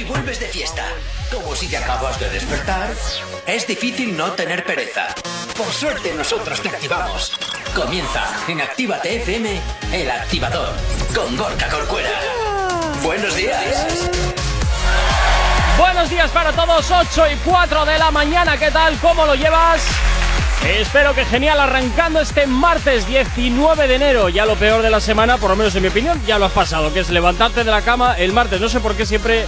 si vuelves de fiesta, como si te acabas de despertar, es difícil no tener pereza. Por suerte nosotros te activamos. Comienza en Actívate FM, el activador, con Gorka Corcuera. Buenos días. Buenos días para todos, 8 y 4 de la mañana, ¿qué tal? ¿Cómo lo llevas? Espero que genial, arrancando este martes 19 de enero, ya lo peor de la semana, por lo menos en mi opinión, ya lo has pasado, que es levantarte de la cama el martes, no sé por qué siempre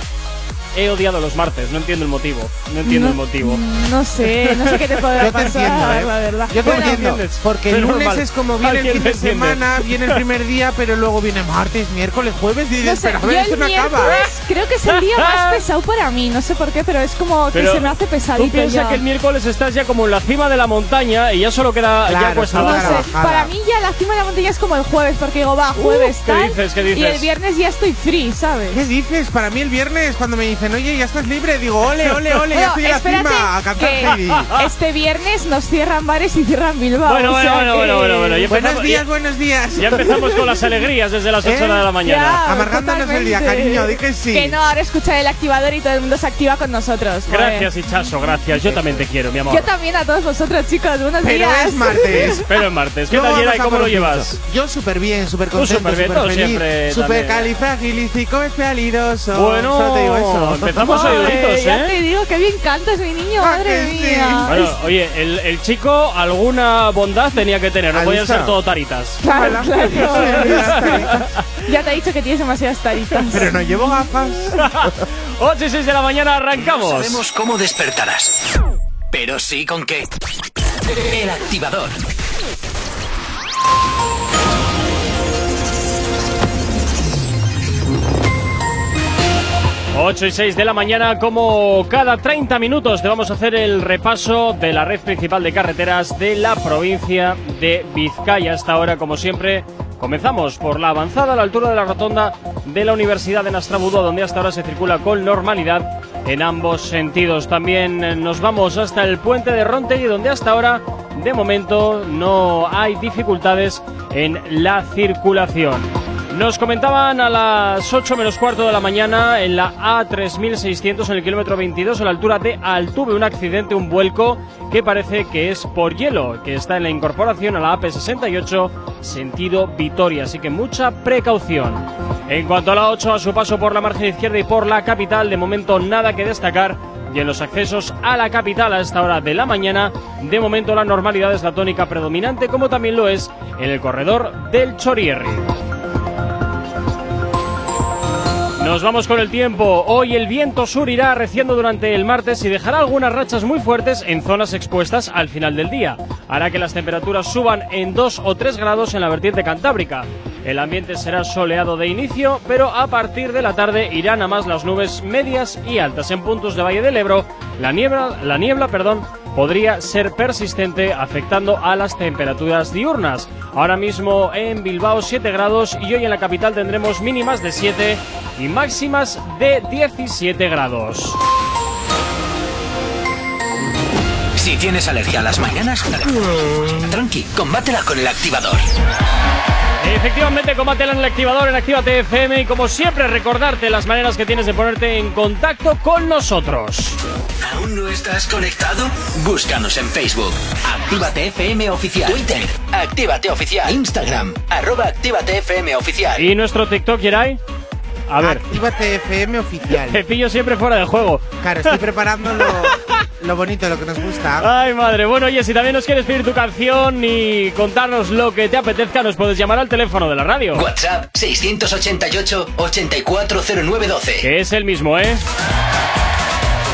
he odiado los martes, no entiendo el motivo. No entiendo el motivo. No sé, no sé qué te podrá Yo te pasar, entiendo, ¿eh? la verdad. Yo te Bueno, entiendo. entiendes. Porque el lunes normal. es como viene el fin de semana, viene el primer día, pero luego viene martes, miércoles, jueves y No dices, sé, pero a ver, el esto no acaba. creo que es el día más pesado para mí, no sé por qué, pero es como que Pero se me hace Tú pesadito piensas ya. que el miércoles estás ya como en la cima de la montaña y ya solo queda ya Claro, cuesta solo No sé, para mí ya la cima de la montaña es como el jueves, porque digo, va, jueves ¿qué tal, dices, qué y dices? el viernes ya estoy free, ¿sabes? ¿Qué dices? Para mí el viernes, cuando me dicen, oye, ya estás libre, digo, ole, ole, ole, ya estoy en la cima, a cantar Heidi. este viernes nos cierran bares y cierran Bilbao. Bueno, o bueno, sea bueno, bueno, bueno, bueno, ya Buenos días, buenos días. ya empezamos con las alegrías desde las 8 ¿Eh? de la mañana. Ya, Amargándonos el día, cariño, di que sí. Que no, ahora escucha el activador y todo el mundo se activa con nosotros. Gracias, Hichazo, gracias. Yo también te quiero, mi amor. Yo también a todos vosotros, chicos. Buenos Pero días. es martes. Pero en martes, ¿qué tal, a ¿Cómo lo llevas? Yo súper bien, súper contento, súper bien, súper tú feliz, siempre súper califragilístico, especialidoso. Bueno, Solo te digo eso. Empezamos Joder, oíditos, Ya te ¿eh? digo que bien cantas, mi niño, Ah, madre mía. Bueno, oye, el, el chico alguna bondad tenía que tener, no ¿Has podían ser todo taritas. Claro, claro. ya te he dicho que tienes demasiadas taritas. Pero no llevo gafas. 8 y 6 de la mañana arrancamos. Sabemos cómo despertarás, pero sí con qué. El activador. Ocho y 6 de la mañana, como cada 30 minutos, te vamos a hacer el repaso de la red principal de carreteras de la provincia de Vizcaya. Hasta ahora, como siempre, comenzamos por la avanzada a la altura de la rotonda de la Universidad de Nastrabudo, donde hasta ahora se circula con normalidad en ambos sentidos. También nos vamos hasta el puente de Rontegui, donde hasta ahora, de momento, no hay dificultades en la circulación. Nos comentaban a las 8 menos cuarto de la mañana en la A3600 en el kilómetro 22 a la altura de Altuve un accidente, un vuelco que parece que es por hielo, que está en la incorporación a la AP68 sentido Vitoria, así que mucha precaución. En cuanto a la 8 a su paso por la margen izquierda y por la capital, de momento nada que destacar y en los accesos a la capital a esta hora de la mañana, de momento la normalidad es la tónica predominante como también lo es en el corredor del Chorierri. Nos vamos con el tiempo. Hoy el viento sur irá arreciando durante el martes y dejará algunas rachas muy fuertes en zonas expuestas al final del día. Hará que las temperaturas suban en 2 o 3 grados en la vertiente cantábrica. El ambiente será soleado de inicio, pero a partir de la tarde irán a más las nubes medias y altas. En puntos de Valle del Ebro, la niebla, la niebla perdón, podría ser persistente afectando a las temperaturas diurnas. Ahora mismo en Bilbao 7 grados y hoy en la capital tendremos mínimas de 7 y máximas de 17 grados. Si tienes alergia a las mañanas, tranqui, combátela con el activador. Efectivamente, combátela en el activador en Actívate FM y como siempre recordarte las maneras que tienes de ponerte en contacto con nosotros. ¿Aún no estás conectado? Búscanos en Facebook. Actívate FM Oficial. Twitter. Actívate Oficial. Instagram. Arroba Actívate FM Oficial. ¿Y nuestro TikTok, Yeray? A ver, Actívate FM oficial. te pillo siempre fuera de juego. Claro, estoy preparando lo, lo bonito, lo que nos gusta. Ay, madre. Bueno, oye, si también nos quieres pedir tu canción y contarnos lo que te apetezca, nos puedes llamar al teléfono de la radio. WhatsApp 688-840912. Que es el mismo, ¿eh?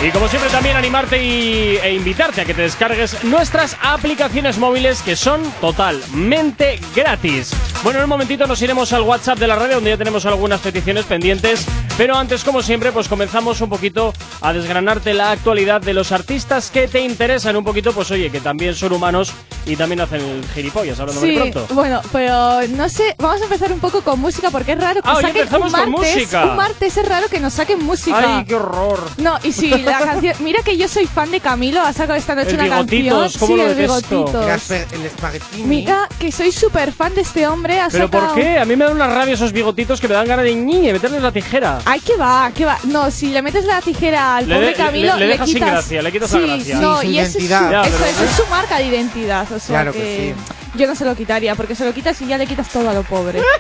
Y como siempre también animarte y, e invitarte a que te descargues nuestras aplicaciones móviles que son totalmente gratis. Bueno, en un momentito nos iremos al WhatsApp de la radio donde ya tenemos algunas peticiones pendientes, pero antes como siempre pues comenzamos un poquito a desgranarte la actualidad de los artistas que te interesan un poquito, pues oye, que también son humanos y también hacen el gilipollas, hablando muy Sí, pronto. bueno, pero no sé, vamos a empezar un poco con música porque es raro que Ah, saquen empezamos un con martes, música. un martes es raro que nos saquen música. Ay, qué horror. No, y si la canción, mira que yo soy fan de Camilo, ha sacado esta noche El una canción, ¿cómo sí, lo el? Bigotitos. El. Mira que soy súper fan de este hombre, ha ¿Pero sacado... por qué? A mí me dan una rabia esos bigotitos que me dan ganas de ñi, de meterles la tijera. Ay, ¿qué va? ¿Qué va? No, si le metes la tijera al Le pobre de- Camilo, le- le dejas sin quitas... gracia, le quitas sí, la gracia. No, Sí, y eso es, su, identidad. Ya, eso, pero- eso es su marca de identidad. O sea Claro que, que yo no se lo quitaría, porque se lo quitas y ya le quitas todo a lo pobre.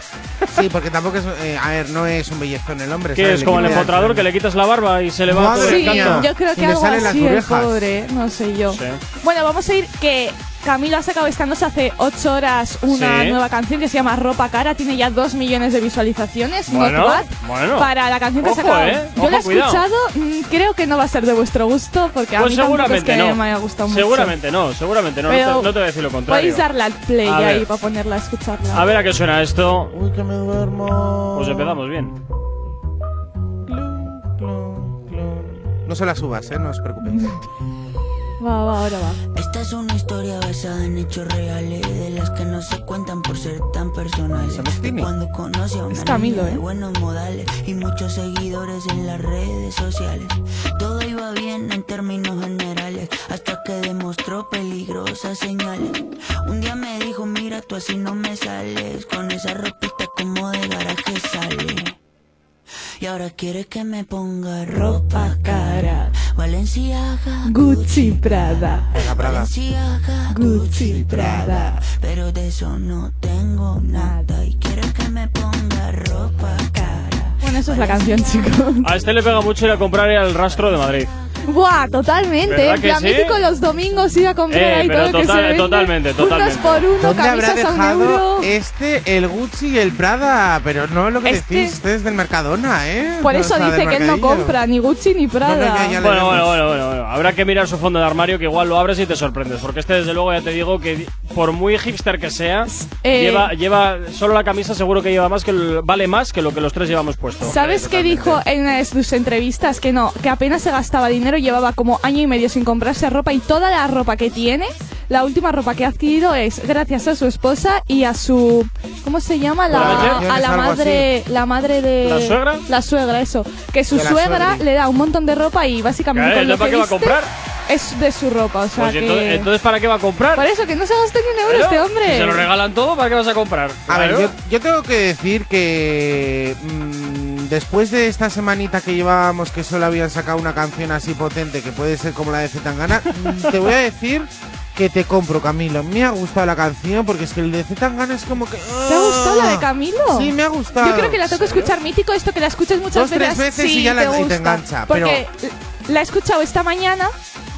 Sí, porque tampoco es. eh, a ver, no es un bellezón el hombre. Que es como el empotrador que le quitas la barba y se le va todo el Sí, yo creo que algo así el pobre, no sé yo. Sí. Bueno, vamos a ir que Camilo ha sacado esta noche hace 8 horas una Sí. nueva canción que se llama Ropa Cara, tiene ya 2 millones de visualizaciones, not Bueno, bad, bueno. para la canción que Ojo, ha sacado. eh, Yo ojo, la he cuidado. escuchado, mm, creo que no va a ser de vuestro gusto porque a Pues mí tampoco es seguramente que no. me haya gustado mucho. Seguramente no, seguramente no. No Pero te, no te voy a decir lo contrario. Podéis darle al play A ahí ver. para ponerla a escucharla. A ver a qué suena esto. Uy, que me duermo. Pues empezamos bien. No se las subas, ¿eh? No os preocupéis. Va, va, ahora va. Esta es una historia basada en hechos reales De las que no se cuentan por ser tan personales. Cuando conocí a una Es Camilo, niña de ¿eh? buenos modales Y muchos seguidores en las redes sociales Todo iba bien en términos generales Hasta que demostró peligrosas señales Un día me dijo, mira tú así no me sales Con esa ropita como de garaje sale y ahora quiere que me ponga ropa cara Valenciaga, Gucci Prada. Venga, Prada. Valenciaga, Gucci Prada. Pero de eso no tengo nada Y quiere que me ponga ropa cara Bueno, eso es la canción, chicos. A este le pega mucho ir a comprar al rastro de Madrid. Buah, totalmente. ¿Verdad En que plan sí? mítico los domingos ir a comprar Eh, ahí pero todo lo que total- se vende. totalmente, totalmente. Unos por uno, ¿Dónde habrá camisas a un dejado euro. este, el Gucci y el Prada? Pero no es lo que Este- decís, este es del Mercadona, ¿eh? Por No eso dice que él no compra ni Gucci ni Prada. No, no, Bueno, bueno, bueno, bueno, bueno. Habrá que mirar su fondo de armario que igual lo abres y te sorprendes. Porque este, desde luego, ya te digo que por muy hipster que sea, Eh, lleva, lleva solo la camisa seguro que lleva más que el- vale más que lo que los tres llevamos puesto. ¿Sabes qué dijo en una de sus entrevistas? Que no, que apenas se gastaba dinero, llevaba como año y medio sin comprarse ropa y toda la ropa que tiene, la última ropa que ha adquirido es gracias a su esposa y a su ¿cómo se llama? La, a la madre, la madre de ¿La suegra? La suegra, eso. Que su suegra le da un montón de ropa y básicamente Claro, con lo ¿para que qué va a comprar? es de su ropa, o sea Pues, que entonces, entonces, ¿para qué va a comprar? por eso que no se gasta ni un euro este hombre. Si se lo regalan todo, ¿para qué vas a comprar? A ver, yo tengo que decir que mm, después de esta semanita que llevábamos que solo habían sacado una canción así potente que puede ser como la de Zetangana, te voy a decir que te compro, Camilo. Me ha gustado la canción porque es que el de Zetangana es como que... ¿Te ha gustado la de Camilo? Sí, me ha gustado. Yo creo que la tengo que escuchar mítico, esto que la escuches muchas Dos, tres veces. veces y ya la- y te engancha, Porque la he escuchado esta mañana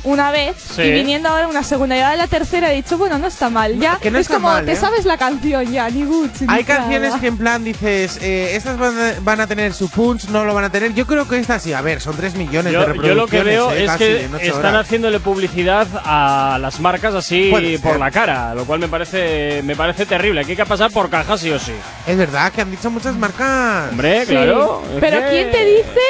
una vez Sí. y viniendo ahora una segunda y ahora la tercera he dicho, bueno, no está mal. Ya que no es está como, mal, te ¿eh? sabes la canción ya, ni Gucci. ni Hay canciones que en plan dices, eh, estas van a, van a tener su punch, no lo van a tener. Yo creo que esta sí. A ver, son 3 millones de Yo, reproducciones. yo lo que veo eh, es que están horas. haciéndole publicidad a las marcas así Puede por ser. la cara, lo cual me parece me parece terrible. Que hay que pasar por caja sí o sí. Es verdad que han dicho muchas marcas. Hombre, Sí. claro. es Pero que- ¿quién te dice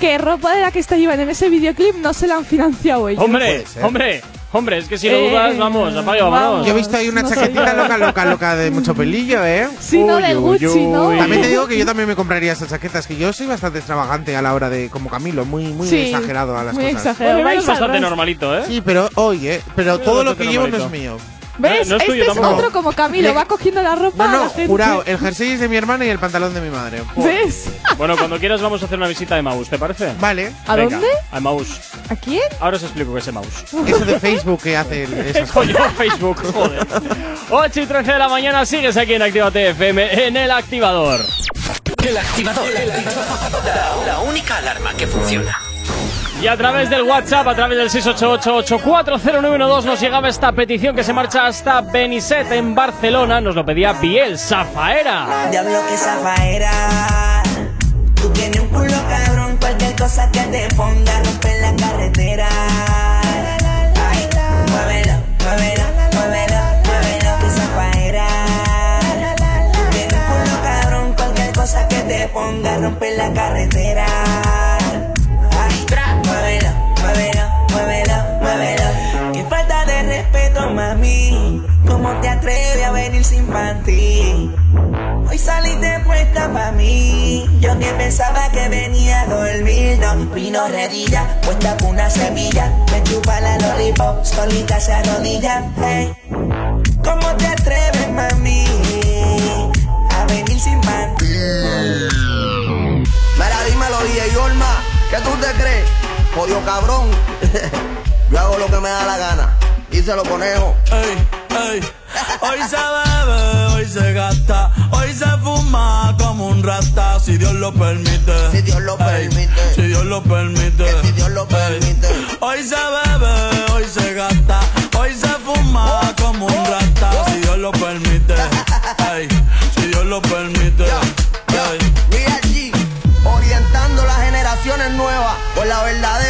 que ropa de la que está llevando en ese videoclip no se la han financiado ellos? Hombre, hombre, hombre, es que si lo Eh, dudas, vamos, apaga vamos. Yo he visto ahí una No chaquetita loca, loca, loca de mucho pelillo, ¿eh? Si no Uy, de uy, Gucci, ¿no? También te digo que yo también me compraría esas chaquetas, que yo soy bastante extravagante a la hora de, como Camilo, muy, muy Sí, exagerado a las muy cosas. exagerado. Bueno, Vais bastante normalito, ¿eh? Sí, pero hoy, ¿eh? Pero Sí, todo lo que llevo no es mío. ¿Ves? No es tuyo este es tampoco. otro como Camilo, va cogiendo la ropa No, a la no, gente. jurado, el jersey es de mi hermana y el pantalón de mi madre. ¿Ves? Bueno, cuando quieras vamos a hacer una visita de Maus, ¿te parece? Vale. ¿A Venga, dónde? A Maus. ¿A quién? Ahora os explico qué es Maus. Eso de Facebook que hace el- esas Coño, Facebook, joder. 8 y 13 de la mañana sigues aquí en Actívate FM en el activador. El activador. La, la única alarma que funciona. Y a través del WhatsApp, a través del 688-840912 nos llegaba esta petición que se marcha hasta Benicet en Barcelona. Nos lo pedía Biel Zafaera. Diablo que zafaera. Tú tienes un culo cabrón, cualquier cosa que te ponga rompe la carretera. Muévelo, muévelo, muévelo, muévelo que zafaera. Tienes un culo cabrón, cualquier cosa que te ponga rompe la carretera. ¿Cómo te atreves a venir sin panty? Hoy saliste puesta pa' mí. Yo que pensaba que venía a dormir, no. Vino redilla, puesta con una semilla. Me chupa la lollipop, solita se arrodilla. Hey. ¿Cómo te atreves, mami? A venir sin panty. Mira, dímelo tú te crees? Jodido cabrón. Yo hago lo que me da la gana. Díselo, conejo. Ey, ey. Hoy se bebe, hoy se gasta, hoy se fuma como un rata, si Dios lo permite. Si Dios lo Ey, permite. Si Dios lo permite. Que si Dios lo permite. Hoy se bebe, hoy se gasta, hoy se fuma como un rata, si Dios lo permite. Ey, si Dios lo permite. Ey. Mira allí, orientando las generaciones nuevas por la verdadera.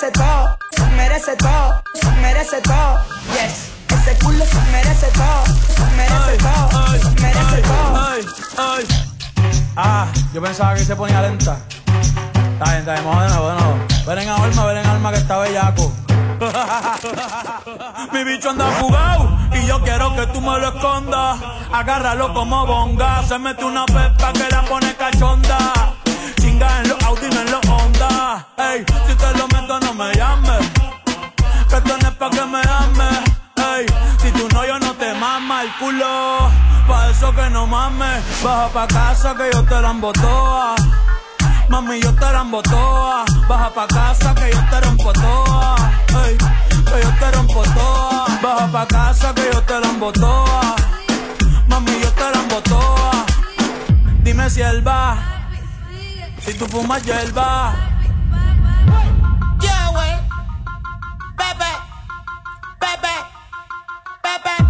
Merece todo, se merece todo, se merece todo. Yes. Ese culo se merece todo, se merece todo, Ay, se merece ay, todo. ay, ay. Ah, yo pensaba que se ponía lenta. Está bien, está bien, vamos de nuevo, de nuevo. Ven en alma, ven en alma que está bellaco. Mi bicho anda jugado y yo quiero que tú me lo escondas. Agárralo como bonga. Se mete una pepa que la pone cachonda. Chinga en los Audi, en los Honda. Ey, si te lo meto, no me llames. Que es pa' que me ames. Ey, si tú no, yo no te mama el culo. Pa' eso que no mames. Baja pa' casa que yo te la embotoa. Mami, yo te la embotoa. Baja pa' casa que yo te rompo toa. Ey, que yo te rompo toa. Baja pa' casa que yo te la embotoa. Mami, yo te la embotoa. Dime si él va. Si tú fumas. Yeah, Pepe, Pepe, Pepe.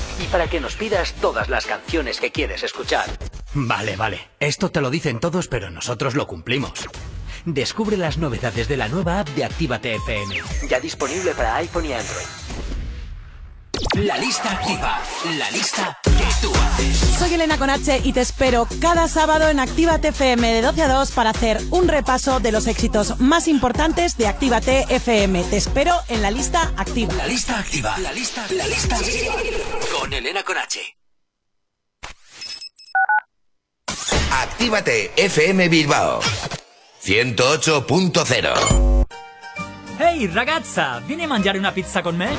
Para que nos pidas todas las canciones que quieres escuchar. Vale, vale. Esto te lo dicen todos, pero nosotros lo cumplimos. Descubre las novedades de la nueva app de Actívate FM. Ya disponible para iPhone y Android. La lista activa. La lista tú haces. Soy Elena Conache y te espero cada sábado en Actívate FM de 12 a 2 para hacer un repaso de los éxitos más importantes de Actívate FM. Te espero en la lista activa. La lista activa. La lista, la lista activa. Con Elena Conache. Actívate FM Bilbao 108.0 Hey, ragazza, ¿viene a mangiare una pizza con me?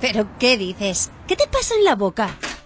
¿Pero qué dices? ¿Qué te pasa en la boca?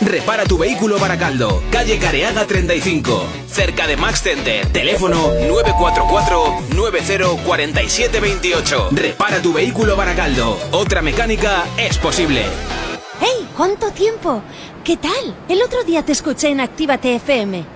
Repara tu vehículo Baracaldo, calle Careaga 35, cerca de Max Center. Teléfono 944-904728. Repara tu vehículo Baracaldo. Otra mecánica es posible. ¡Hey! ¿Cuánto tiempo? ¿Qué tal? El otro día te escuché en Actívate FM.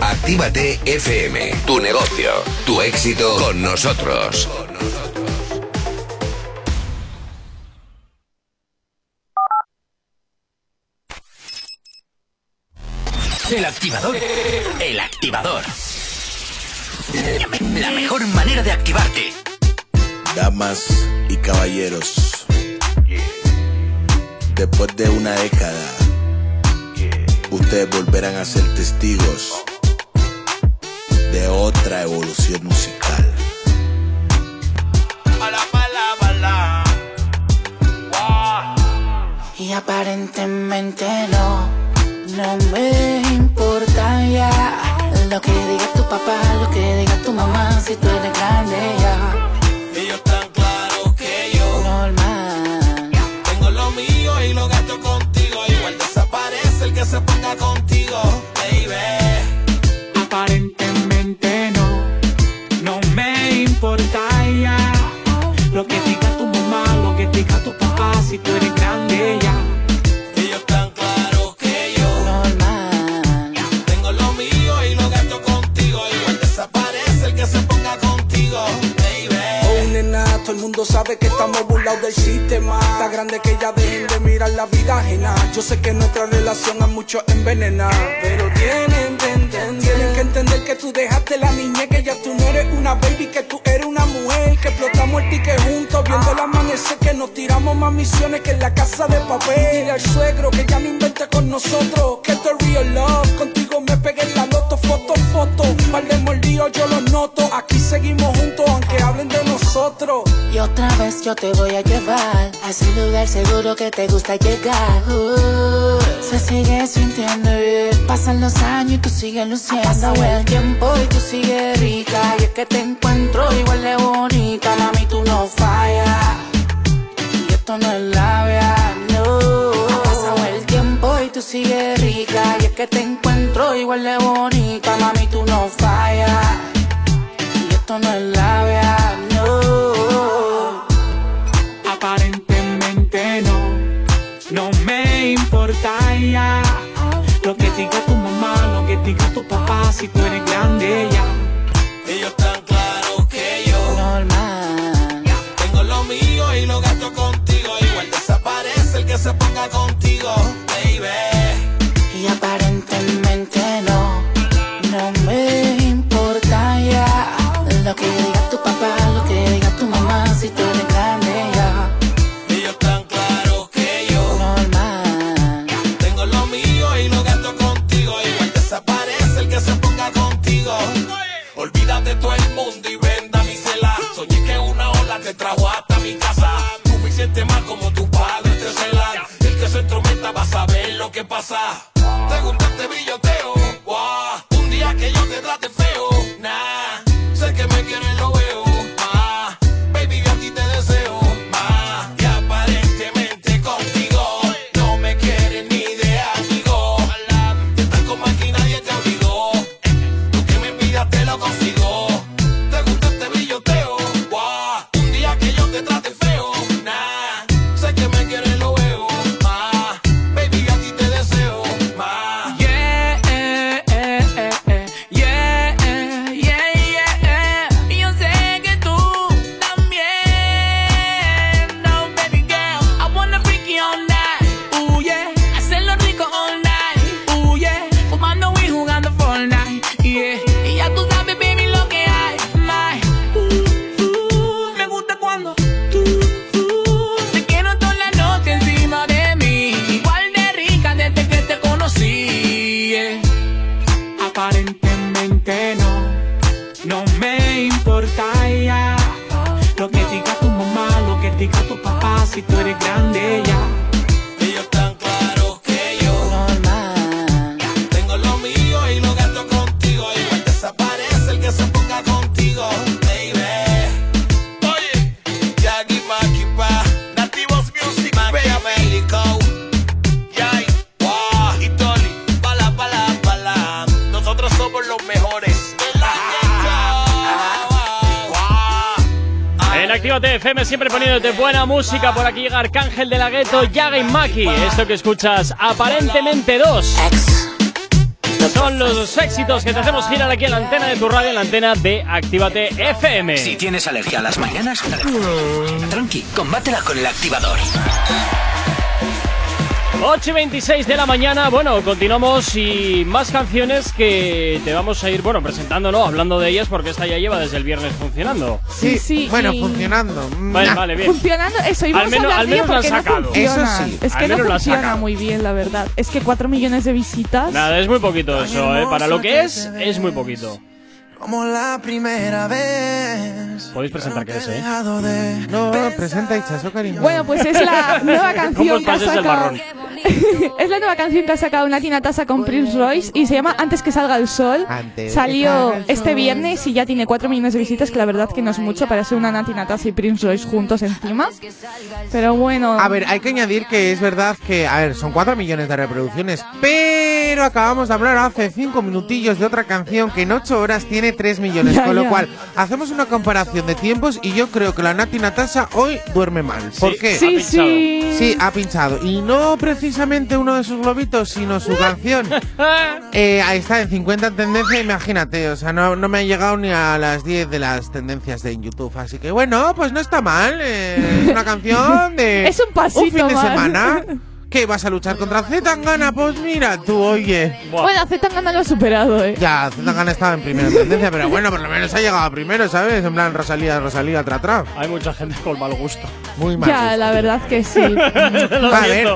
Actívate FM, tu negocio, tu éxito con nosotros. El activador. El activador. La mejor manera de activarte. Damas y caballeros, después de una década, ustedes volverán a ser testigos de otra evolución musical. Y aparentemente no, no me importa ya lo que diga tu papá, lo que diga tu mamá, si tú eres grande ya. Te voy a llevar a ese lugar seguro que te gusta llegar. Uh, se sigue sintiendo bien. Pasan los años y tú sigues luciendo. Pasa el tiempo y tú sigues rica. Y es que te encuentro FM siempre poniéndote buena música. Por aquí llega Arcángel de la Gueto, Yaga y Maki. Esto que escuchas, aparentemente dos. Son los éxitos que te hacemos girar aquí en la antena de tu radio, en la antena de Actívate FM. Si tienes alergia a las mañanas, tranqui, combátela con el activador. 8 y 26 de la mañana, bueno, continuamos y más canciones que te vamos a ir, bueno, presentando, ¿no? Hablando de ellas porque esta ya lleva desde el viernes funcionando. Sí, sí, Bueno, y- funcionando. Mm, Vale, ah, vale, bien. Funcionando, eso, Al íbamos menos- a al hablar de ello menos porque no sacado. funciona. Eso sí, es al que no menos funciona muy bien, la verdad. Es que 4 millones de visitas. Nada, es muy poquito eso, ¿eh? Para lo que es, es muy poquito. Como la primera vez. Podéis presentar qué es, ¿eh? No, presenta Ichazo, cariño. Bueno, pues es la nueva ¿Cómo canción que ha sacado. es la nueva canción que ha sacado Nati Natasa con Prince Royce y se llama Antes que salga el sol. Antes Salió el este sol. viernes y ya tiene 4 millones de visitas, que la verdad que no es mucho para ser una Nati Natasa y Prince Royce juntos encima. Pero bueno. A ver, hay que añadir que es verdad que, a ver, son 4 millones de reproducciones, pero acabamos de hablar hace 5 minutillos de otra canción que en 8 horas tiene 3 millones, Ya, con lo cual hacemos una comparación de tiempos y yo creo que la Nati Natasha hoy duerme mal. ¿Por Sí, qué? ha sí, pinchado. sí. Sí, ha pinchado. Y no precisamente uno de sus globitos, sino su canción. Eh, ahí está, en 50 en tendencia, imagínate. O sea, no, no me ha llegado ni a las 10 de las tendencias de en YouTube. Así que bueno, pues no está mal. eh, es una canción de. Es un pasito fin de más. semana. ¿Qué? ¿Vas a luchar contra Zetangana? Pues mira, tú, oye. Bueno, Zetangana lo ha superado, eh. Ya, Zetangana estaba en primera tendencia, pero bueno, por lo menos ha llegado primero, ¿sabes? En plan, Rosalía, Rosalía, tra, tra. Hay mucha gente con mal gusto. Muy mal. Ya, gusto. la verdad que sí. A ver,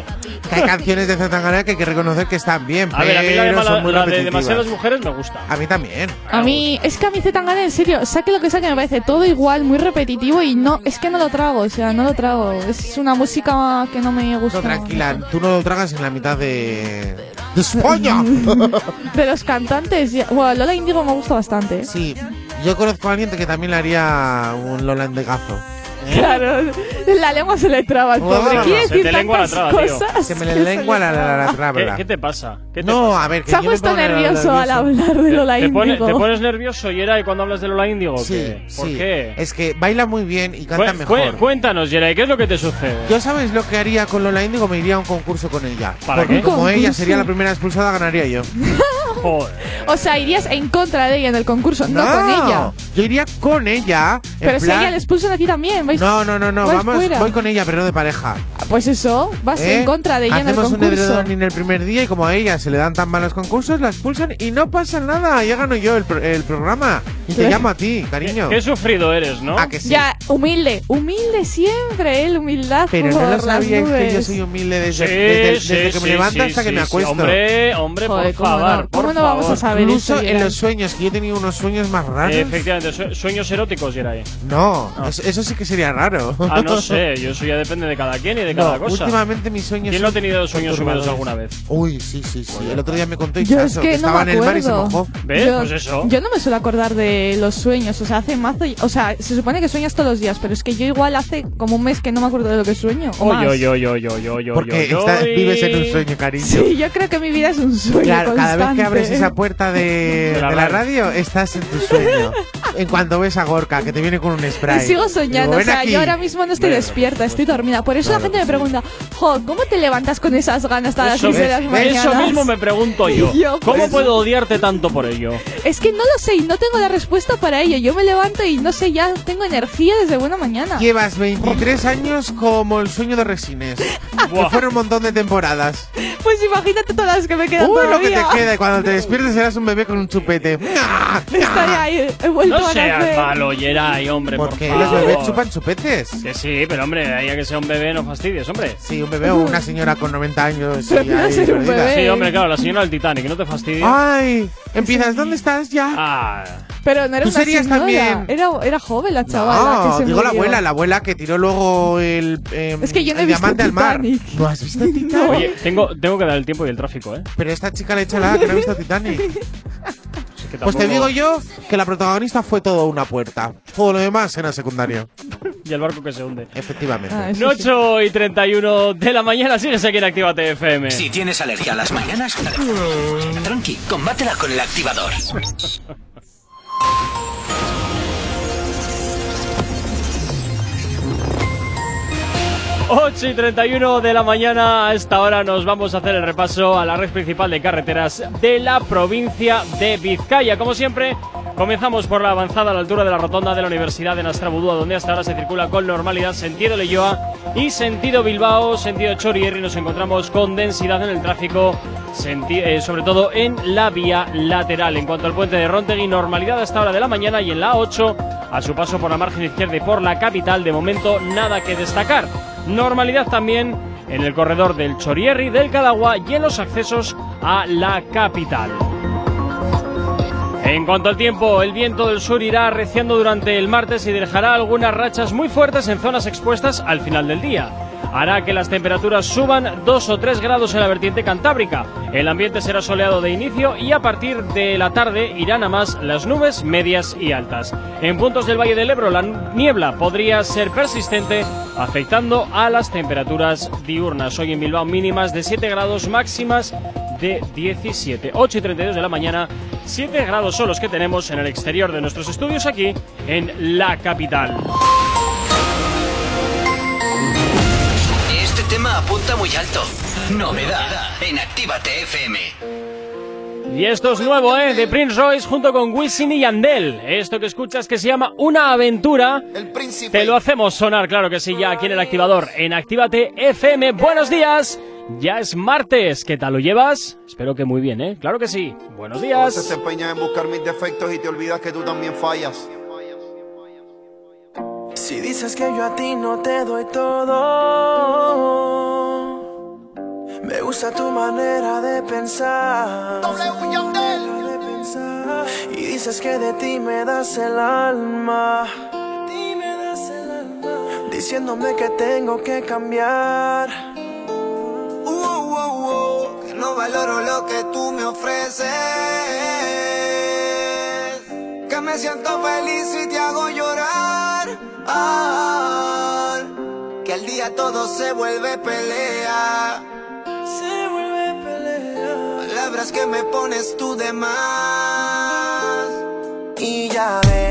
que hay canciones de Zetangana que hay que reconocer que están bien, A ver, a mí la, pero de, son la- muy la de demasiadas mujeres me gusta. A mí también. A mí, es que a mí Zetangana, en serio, saque lo que saque, me parece todo igual, muy repetitivo y no, es que no lo trago, o sea, no lo trago. Es una música que no me gusta. No, tranquila, tú no lo tragas en la mitad de. ¡De España! De los cantantes, ya- bueno, Lola Indigo me gusta bastante. sí, yo conozco a alguien que también le haría un holandegazo. Claro, la lengua se le traba al pobre. Quiere se decir te lengua la tantas traba, tío. cosas. Se me que le lengua la, ¿Qué, trabla. qué te pasa? ¿Qué te No, pasa? a ver, que Se ha yo me puesto pongo nervioso al hablar de Lola ¿Te, pone- Índigo. te pones nervioso, Yeray, cuando hablas de Lola Índigo? o Sí, qué? ¿Por sí. qué? Es que baila muy bien y canta mejor. cu- cuéntanos, Yeray, ¿qué es lo que te sucede? Yo sabes lo que haría con Lola Índigo, me iría a un concurso con ella. ¿Para Porque qué? como ¿Concurso? ella sería la primera expulsada, ganaría yo. Joder. O sea, irías en contra de ella en el concurso, no, con ella. Yo iría con ella. en Pero si plan- ella le expulsan a ti también, ¿vais? No, no, no, no, vais vamos, fuera. voy con ella, pero no de pareja. Pues eso, vas ¿eh? en contra de ella en el Hacemos un concurso. edredón en el primer día y como a ella se le dan tan malos concursos, la expulsan y no pasa nada, ya gano yo el, pro- el programa. Y te llamo a ti, cariño. Qué sufrido eres, ¿no? Ah, que sí. Ya, humilde, humilde siempre, ¿eh? humildad. Pero por no lo sabíais que yo soy humilde desde, Sí, desde- sí, desde que me sí, levanto sí, hasta que me sí. acuesto. Hombre, hombre, Joder, por ¿cómo favor. no? ¿Cómo por no vamos a saber Incluso eso, en los sueños, que yo he tenido unos sueños más raros. Efectivamente, su- sueños eróticos, Geray. No, Ah. eso, eso sí que sería raro. Ah, no sé, yo eso ya depende de cada quien y de cada No, cosa. últimamente mis sueños ¿Quién no ha tenido sueños húmedos alguna vez? Uy, sí, sí, sí. Oye. El otro día me contó Yo es que, que no estaba me en el mar y se acuerdo. mojó. ¿Ves? Yo, Pues eso. yo no me suelo acordar de los sueños, o sea, hace mazo. y- O sea, se supone que sueñas todos los días, pero es que yo igual hace como un mes que no me acuerdo de lo que sueño. O más. Oye, oye, oye, oye, oye, Porque oye. vives en un sueño, cariño. Sí, yo creo que mi vida es un sueño. Claro, cada vez que abres esa puerta de, De la de la radio. estás en tu sueño. en cuanto ves a Gorka, que te viene con un Y spray. sigo soñando, Digo, o "Ven sea, aquí". yo ahora mismo no estoy Bueno, despierta, estoy dormida. Por eso la gente me pregunta, jo, ¿cómo te levantas con esas ganas hasta las Eso, 6 de las mañanas? eso mismo me pregunto yo. Yo, ¿Cómo pues- puedo odiarte tanto por ello? Es que no lo sé y no tengo la respuesta para ello. Yo me levanto y no sé, ya tengo energía desde buena mañana. Llevas 23 años como el sueño de Resines. que fueron un montón de temporadas. Pues imagínate todas las que me quedan Uy, lo que te todavía. queda. Y cuando te despiertes serás un bebé con un chupete. Estoy ahí, he vuelto No a seas malo, Geray, hombre, por Porque favor. los bebés chupan chupetes. Que sí, pero hombre, ahí a que sea un bebé no fastidies, hombre. Sí, un bebé o una señora con 90 años. y ahí ser un bebé. Sí, hombre, claro, la señora del Titanic, no te fastidies. Ay, empiezas, ¿dónde estás ya? Ah, Pero no era Tú una serías señora, también- Era, era joven la chavala que No, se digo la murió. abuela, la abuela que tiró luego el, em, Es que yo no he visto diamante al mar. Titanic. ¿No has visto Titanic? oye, tengo, tengo que dar el tiempo y el tráfico, ¿eh? Pero esta chica le echa la que no ha visto Titanic. Que Pues te digo yo que la protagonista fue todo una puerta. Todo lo demás era secundario. Y el barco que se hunde. Efectivamente. Ah, eso sí. 8 y 31 de la mañana, sigues aquí en Actívate FM. Si tienes alergia a las mañanas, tranqui, combátela con el activador. Ocho y 31 de la mañana, a esta hora nos vamos a hacer el repaso a la red principal de carreteras de la provincia de Vizcaya. Como siempre, comenzamos por la avanzada a la altura de la rotonda de la Universidad de Nastrabudúa, donde hasta ahora se circula con normalidad sentido Leyoa y sentido Bilbao, sentido Chorierri. Nos encontramos con densidad en el tráfico, eh, sobre todo en la vía lateral. En cuanto al puente de Rontegui, normalidad a esta hora de la mañana y en la 8, a su paso por la margen izquierda y por la capital, de momento nada que destacar. Normalidad también en el corredor del Chorierri, del Cadagua y en los accesos a la capital. En cuanto al tiempo, el viento del sur irá arreciando durante el martes y dejará algunas rachas muy fuertes en zonas expuestas al final del día. Hará que las temperaturas suban 2 o 3 grados en la vertiente cantábrica. El ambiente será soleado de inicio y a partir de la tarde irán a más las nubes medias y altas. En puntos del Valle del Ebro la niebla podría ser persistente afectando a las temperaturas diurnas. Hoy en Bilbao mínimas de 7 grados máximas de 17. 8 y 32 de la mañana, 7 grados son los que tenemos en el exterior de nuestros estudios aquí en la capital. Tema apunta muy alto. Novedad en Actívate FM. Y esto es nuevo, ¿eh? De Prince Royce junto con Wisin y Yandel. Esto que escuchas que se llama Una Aventura. Te lo hacemos sonar, claro que sí, ya aquí en el activador. En Actívate FM. Buenos días. Ya es martes. ¿Qué tal lo llevas? Espero que muy bien, ¿eh? Claro que sí. Buenos A veces días. te empeñas en buscar mis defectos y te olvidas que tú también fallas. Si dices que yo a ti no te doy todo, me gusta tu manera de pensar. De pensar. Y dices que de ti me das el alma. Diciéndome que tengo que cambiar. Uh, uh, uh, que no valoro lo que tú me ofreces. Que me siento feliz y te hago llorar. Que al día todo se vuelve pelea. Se vuelve pelea. Palabras que me pones tú de más. Y ya ves,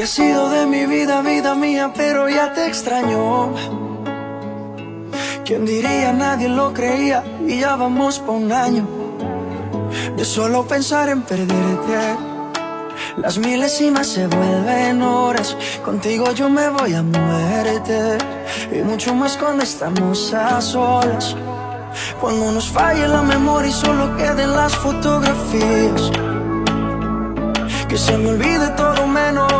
te has ido de mi vida, vida mía, pero ya te extraño. ¿Quién diría? Nadie lo creía y ya vamos por un año. De solo pensar en perderte. Las milésimas se vuelven horas. Contigo yo me voy a muerte. Y mucho más cuando estamos a solas. Cuando nos falle la memoria y solo queden las fotografías. Que se me olvide todo menos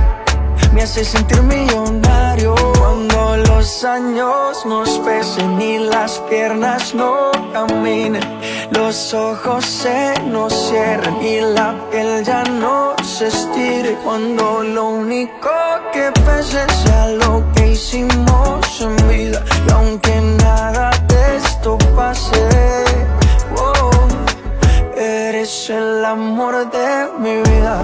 me hace sentir millonario cuando los años nos pesen y las piernas no caminen, los ojos se nos cierren y la piel ya no se estire. Cuando lo único que pese sea lo que hicimos en vida. Y aunque nada de esto pase, oh, eres el amor de mi vida.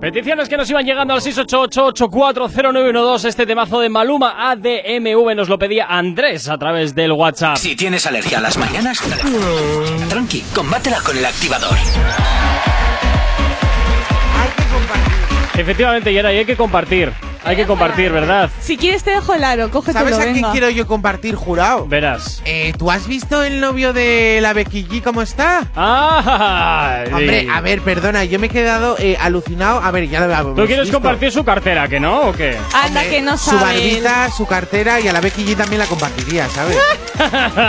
Peticiones que nos iban llegando al 688-840912. Este temazo de Maluma ADMV nos lo pedía Andrés a través del WhatsApp. Si tienes alergia a las mañanas, tranqui, combátela con el activador. Efectivamente, Yera, y hay que compartir. Hay que compartir, ¿verdad? Si quieres te dejo el aro, cógetelo, ¿Sabes a quién quiero yo compartir, jurado? Verás. Eh, ¿Tú has visto el novio de la Becky G cómo está? ¡Ah! Hombre, sí. a ver, perdona, yo me he quedado eh, alucinado. A ver, ya lo habíamos ¿Tú quieres visto. compartir su cartera, que no? ¿O qué? Anda, que no Su sabe. barbita, su cartera y a la Becky G también la compartiría, ¿sabes?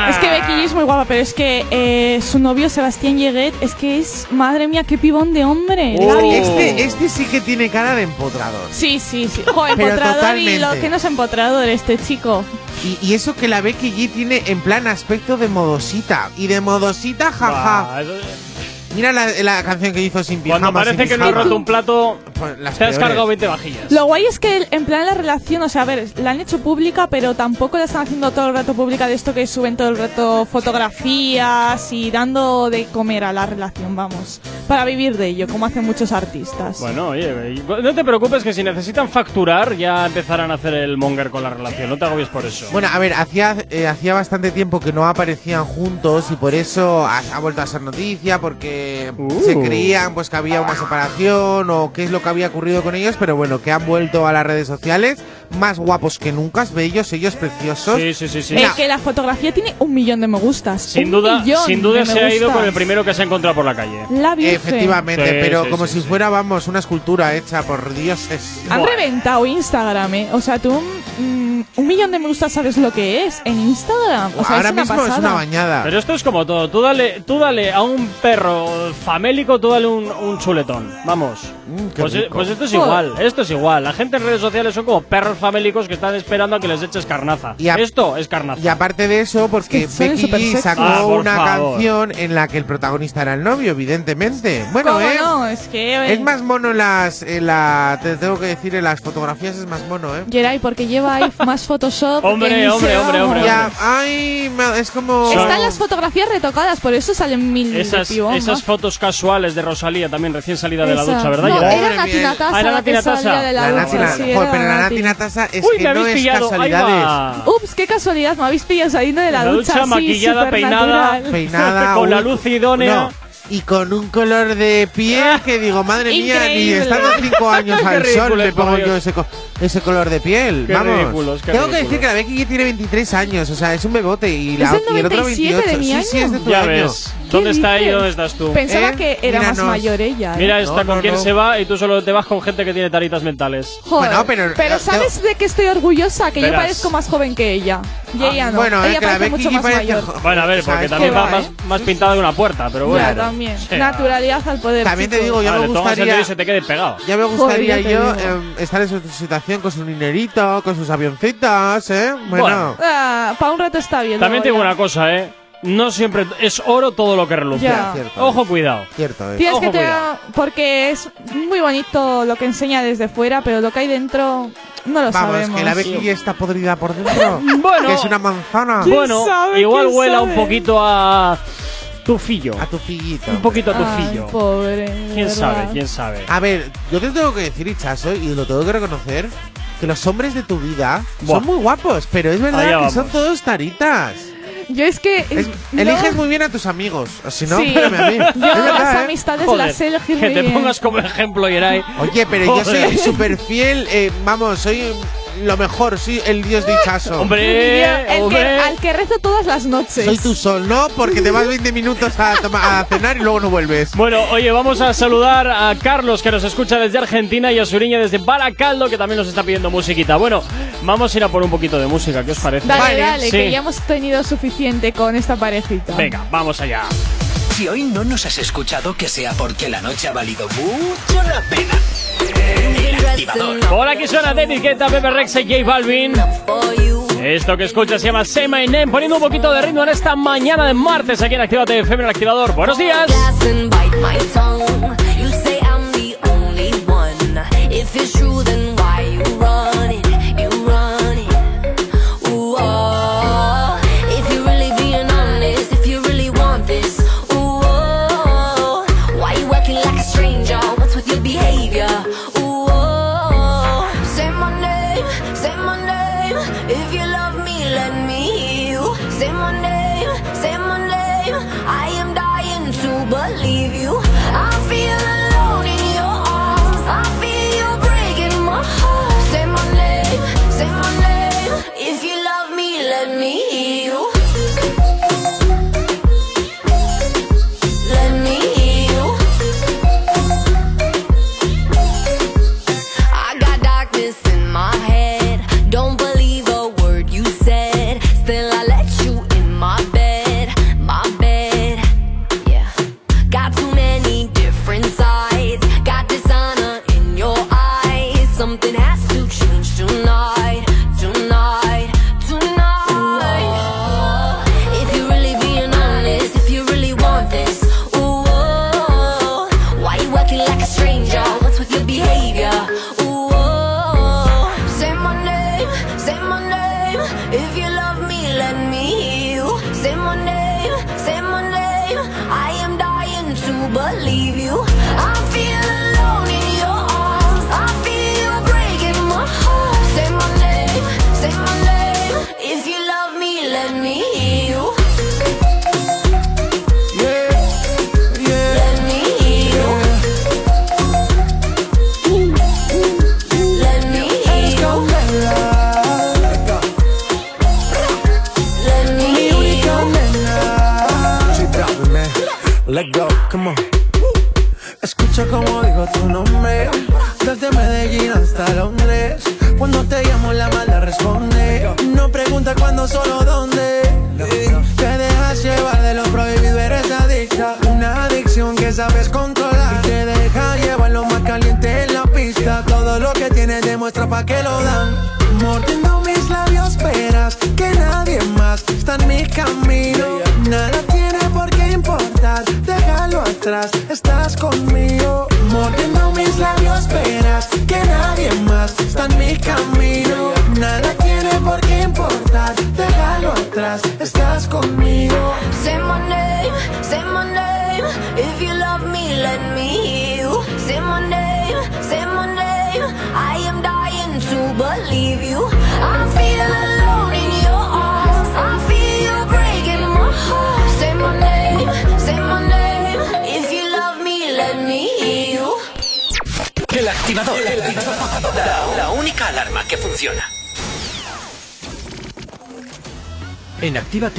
Es que Becky es muy guapa, pero es que eh, su novio Sebastián Yeguet es que es, madre mía, qué pibón de hombre. Oh. Este, este sí que tiene cara de empotrador. Sí, sí, sí. Jo, Pero empotrador y lo que no es empotrador este chico. Y, y eso que la Becky G tiene en plan aspecto de modosita. Y de modosita, jaja. Eso- Mira la, la canción que hizo sin pijama. Cuando parece sin que no pijama. roto un plato, las te has peores. cargado 20 vajillas. Lo guay es que en plan la relación, o sea, a ver, la han hecho pública, pero tampoco la están haciendo todo el rato pública de esto que suben todo el rato fotografías y dando de comer a la relación, vamos, para vivir de ello, como hacen muchos artistas. Bueno, oye, no te preocupes que si necesitan facturar ya empezarán a hacer el monger con la relación. No te agobies por eso. Bueno, a ver, hacía, eh, hacía bastante tiempo que no aparecían juntos y por eso ha, ha vuelto a ser noticia, porque Uh. se creían pues que había una separación o qué es lo que había ocurrido con ellos, pero bueno, que han vuelto a las redes sociales, más guapos que nunca, bellos, ellos preciosos. Sí, sí, sí, sí. Es que la fotografía tiene un millón de me gustas. Sin un duda, sin duda se ha ido con el primero que se ha encontrado por la calle. La Virgen. Efectivamente, Sí, pero sí, como sí, si sí. fuera, vamos, una escultura hecha por dioses. Han reventado Instagram, ¿eh? O sea, tú mm, un millón de me gustas sabes lo que es en Instagram. O sea, Ahora es una mismo pasada. es una bañada. Pero esto es como todo. Tú dale, tú dale a un perro famélico, tú dale un, un chuletón. Vamos. Mm, Pues, pues esto es igual. Esto es igual. La gente en redes sociales son como perros famélicos que están esperando a que les eches carnaza. Y a- esto es carnaza. Y aparte de eso, porque Es que son Becky G sacó Ah, por una favor. canción en la que el protagonista era el novio, evidentemente. Bueno, ¿Cómo ¿eh? no? Es que... eh, Es más mono en las, en la, te tengo que decir, en las fotografías es más mono, ¿eh? Geray, porque lleva ahí más Photoshop. Hombre, que ni hombre, hombre, hombre, Ya, ay, es como... Están las fotografías retocadas, por eso salen mil Esas, de esas ¿no? fotos casuales de Rosalía también recién salida de la Esa. ducha, ¿verdad? No, era Nati. Natasa Ah, era la Nati Natasa. la, Nati, sí, pero la Nati. Natasa es Uy, que me no habéis es pillado. Ahí casualidades. Ups, qué casualidad, me habéis pillado saliendo de la, La ducha, ducha, sí, maquillada, peinada. Peinada. Con la luz idónea. no, y con un color de piel que digo, madre mía, ni Increíble. estando cinco años al sol me pongo yo ese, co- ese color de piel. Qué Vamos. ridículos, qué Tengo que decir que la Becky tiene 23 años, o sea, es un bebote y, la, y el otro 97 de 28. mi sí, es de tu Ya año. ves. ¿Dónde ¿Qué está ella y dices? dónde estás tú? Pensaba ¿Eh? que era más mayor ella. ¿eh? Mira esta No, con no, quién no. se va y tú solo te vas con gente que tiene taritas mentales. Joder. Bueno, pero- eh, ¿sabes de qué estoy orgullosa? Que yo parezco más joven que ella. Y Ah, ella no. bueno, ella que la parece Becky mucho más parece mayor. Bueno, a ver, porque ¿Sabes también va va, más, eh? más pintada de una puerta, pero bueno. Ya, también. Sí. Naturalidad al poder. También te digo, ya Vale, me gustaría... y se te quede pegado. Ya me gustaría yo em, estar en su situación con su dinerito, con sus avioncitos, ¿eh? Bueno, Bueno. Ah, para un rato está bien. También te ya. una cosa, ¿eh? No siempre es oro todo lo que reluce. Ya. Cierto. Ojo, cuidado. cierto. Tienes Ojo, que tener, cuidado. porque es muy bonito lo que enseña desde fuera, pero lo que hay dentro no lo Vamos, sabemos. que la Becky G está podrida por dentro. Bueno. que es una manzana. ¿Quién Bueno, sabe? igual ¿Quién huela un sabe? poquito a tufillo. A tu fillito. Un poquito a Ay, tufillo. pobre. ¿Quién sabe? ¿Quién sabe? A ver, yo te tengo que decir, Hichazo, y lo tengo que reconocer, que los hombres de tu vida Buah. son muy guapos, pero es verdad que son todos taritas. Yo es que. Es- no- Eliges muy bien a tus amigos, o si no, Sí. espérame a mí. Yo Es verdad, las ¿eh? amistades Joder, las sé elegir que te pongas como ejemplo, Yeray. Oye, pero yo soy súper fiel, eh, vamos, soy lo mejor, soy el dios de Hombre, el que, hombre. al que rezo todas las noches. Soy tu sol, ¿no? Porque te vas 20 minutos a, toma- a cenar y luego no vuelves. Bueno, oye, vamos a saludar a Carlos que nos escucha desde Argentina y a Suriña desde Baracaldo que también nos está pidiendo musiquita. Bueno, vamos a ir a por un poquito de música, ¿qué os parece? Dale, Vale, dale, sí. que ya hemos tenido suficiente con esta parejita. Venga, vamos allá. Si hoy no nos has escuchado, que sea porque la noche ha valido mucho la pena. El activador. Por aquí suena David Guetta, Pepe Rex y J Balvin. Esto que escuchas se llama Say My Name, poniendo un poquito de ritmo en esta mañana de martes aquí en Actívate FM, el activador. Buenos días.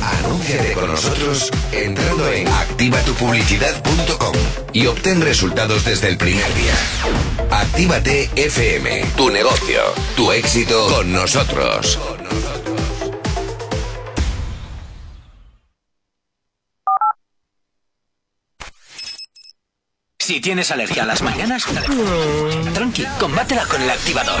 Anúnciate con nosotros entrando en activatupublicidad.com y obtén resultados desde el primer día. Actívate FM, tu negocio, tu éxito con nosotros. Si tienes alergia a las mañanas, tranqui, combátela con el activador.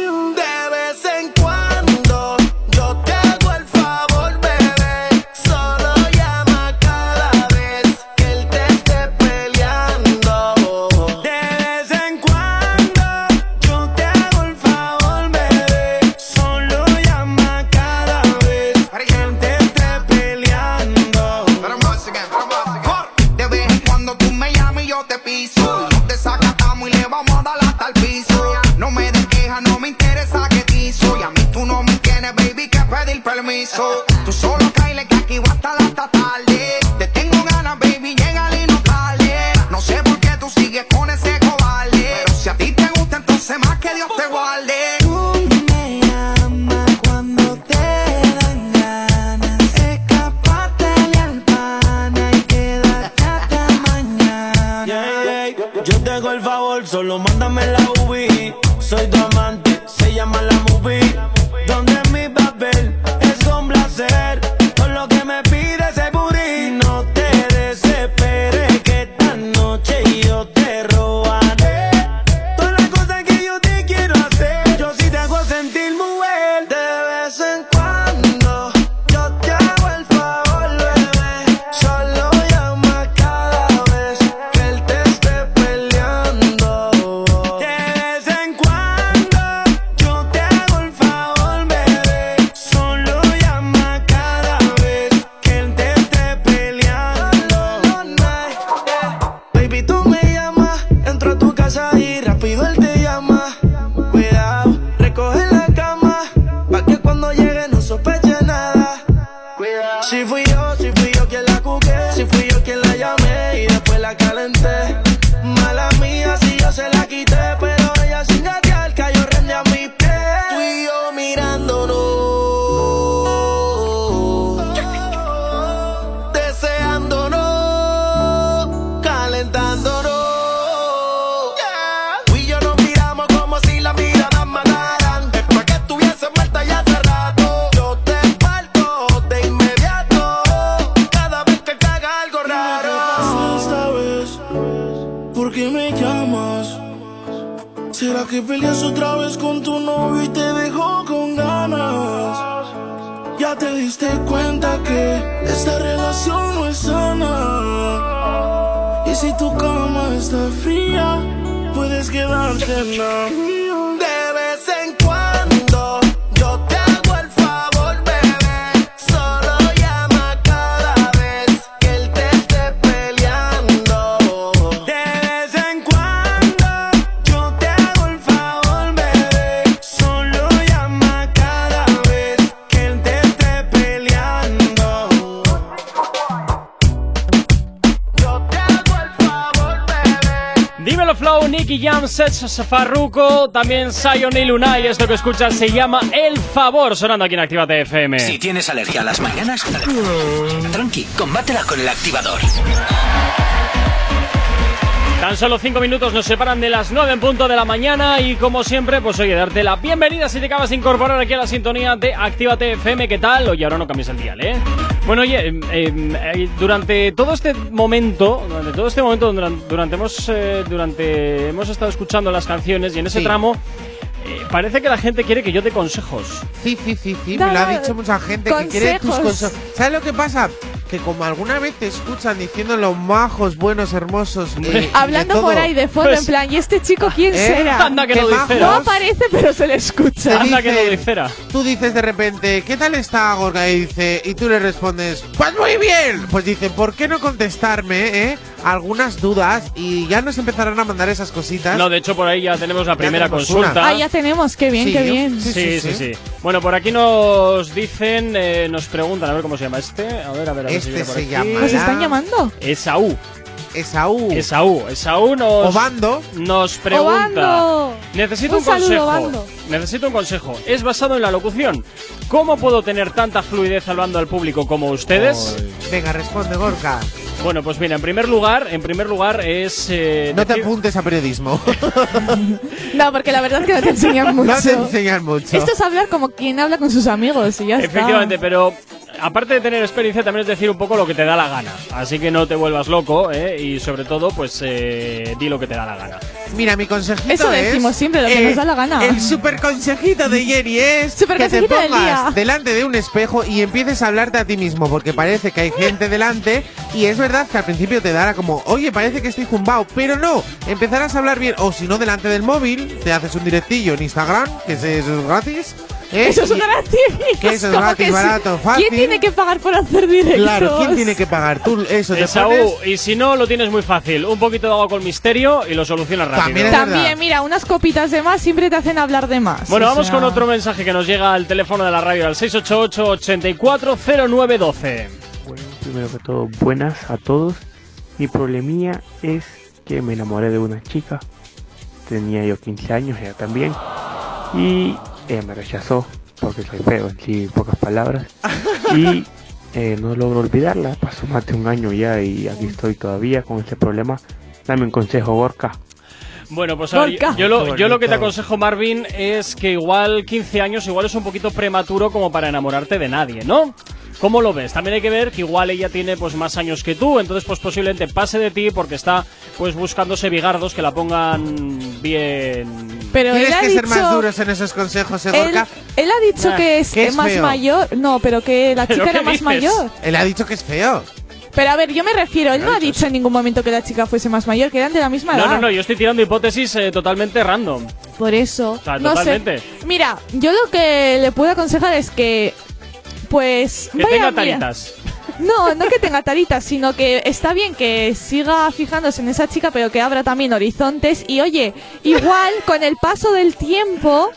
te piso. Farruko, también Zion y Lunay. Esto que escuchas se llama El Favor, sonando aquí en Actívate FM. Si tienes alergia a las mañanas, tranqui, combátela con el activador. Tan solo 5 minutos nos separan de las 9 en punto de la mañana y como siempre, pues oye, darte la bienvenida si te acabas de incorporar aquí a la sintonía de Actívate FM, ¿qué tal? Oye, ahora no cambies el dial, ¿eh? Bueno, oye, eh, eh, durante todo este momento, durante todo este momento, durante, durante hemos, eh, durante hemos estado escuchando las canciones y en ese Sí. tramo eh, parece que la gente quiere que yo dé consejos. Sí, sí, sí, sí, me lo ha dicho mucha gente que quiere tus consejos. ¿Sabes lo que pasa? Que como alguna vez te escuchan diciendo los majos, buenos, hermosos. y- y de Hablando todo. por ahí de fondo, en plan, ¿y este chico quién ¿Eh? será? Anda que dijera. No aparece, pero se le escucha. Te dicen- Tú dices de repente, ¿qué tal está Gorka? Y dice, y tú le respondes, pues muy bien. Pues dice, ¿por qué no contestarme, eh? Algunas dudas y ya nos empezarán a mandar esas cositas. No, de hecho por ahí ya tenemos la primera tenemos consulta. una. Ah, ya tenemos, qué bien, Sí, qué bien. Sí sí, sí, Bueno, por aquí nos dicen, eh, nos preguntan, a ver cómo se llama este. A ver, a ver, a ver Este se llama- ¿Nos están llamando? Esaú. Esaú. Esaú. Esaú nos. Obando. Nos pregunta. Obando. Necesito un, Un saludo, consejo. Obando. Necesito un consejo. Es basado en la locución. ¿Cómo puedo tener tanta fluidez hablando al público como ustedes? Venga, responde, Gorka. Bueno, pues mira, en primer lugar, en primer lugar es. eh, No te decir- apuntes a periodismo. No, porque la verdad es que no te enseñan mucho. no te enseñan mucho. Esto es hablar como quien habla con sus amigos y ya está. Efectivamente, pero aparte de tener experiencia, también es decir un poco lo que te da la gana. Así que no te vuelvas loco, ¿eh? Y sobre todo, pues eh, di lo que te da la gana. Mira, mi consejito Eso es, decimos siempre, lo que eh, nos da la gana. El super consejito de Jenny es Super que te pongas delante de un espejo y empieces a hablarte a ti mismo, porque parece que hay gente delante y es verdad que al principio te dará como, oye, parece que estoy zumbao, pero no, empezarás a hablar bien, o si no, delante del móvil, te haces un directillo en Instagram, que es es gratis, ¿Eh? Eso es gratis. que eso es gratis, que barato, fácil. ¿Quién tiene que pagar por hacer directos? Claro, ¿quién tiene que pagar? Tú, eso, te Esaú, pones... y si no, lo tienes muy fácil. Un poquito de agua con misterio y lo solucionas rápido. También es También, mira, unas copitas de más siempre te hacen hablar de más. Bueno, o vamos sea. con otro mensaje que nos llega al teléfono de la radio al 688-840912. Primero que todo, buenas a todos. Mi problemilla es que me enamoré de una chica. Tenía yo 15 años, ella también. Y ella me rechazó porque soy feo, en sí, pocas palabras. Y eh, no logro olvidarla. Pasó más de un año ya y aquí estoy todavía con ese problema. Dame un consejo, Gorka. Bueno, pues a ver, Gorka. yo, lo, yo lo que te aconsejo, Marvin, es que igual 15 años igual es un poquito prematuro como para enamorarte de nadie, ¿no? ¿Cómo lo ves? También hay que ver que igual ella tiene pues más años que tú, entonces pues posiblemente pase de ti porque está pues buscándose bigardos que la pongan bien... Pero él Tienes ha que ser dicho- más duros en esos consejos, ¿eh, Él, Gorka? él ha dicho Ah, que es, que es más feo. mayor. No, pero que la ¿Pero chica era más dices? mayor. Él ha dicho que es feo. Pero a ver, yo me refiero, él no ha dicho en ningún momento que la chica fuese más mayor, que eran de la misma No, edad. no, no, yo estoy tirando hipótesis eh, totalmente random. Por eso. sea, no totalmente. sé. Mira, yo lo que le puedo aconsejar es que. Pues. Que vaya, tenga mira. taritas. No, no que tenga taritas, sino que está bien que siga fijándose en esa chica, pero que abra también horizontes. Y oye, igual con el paso del tiempo,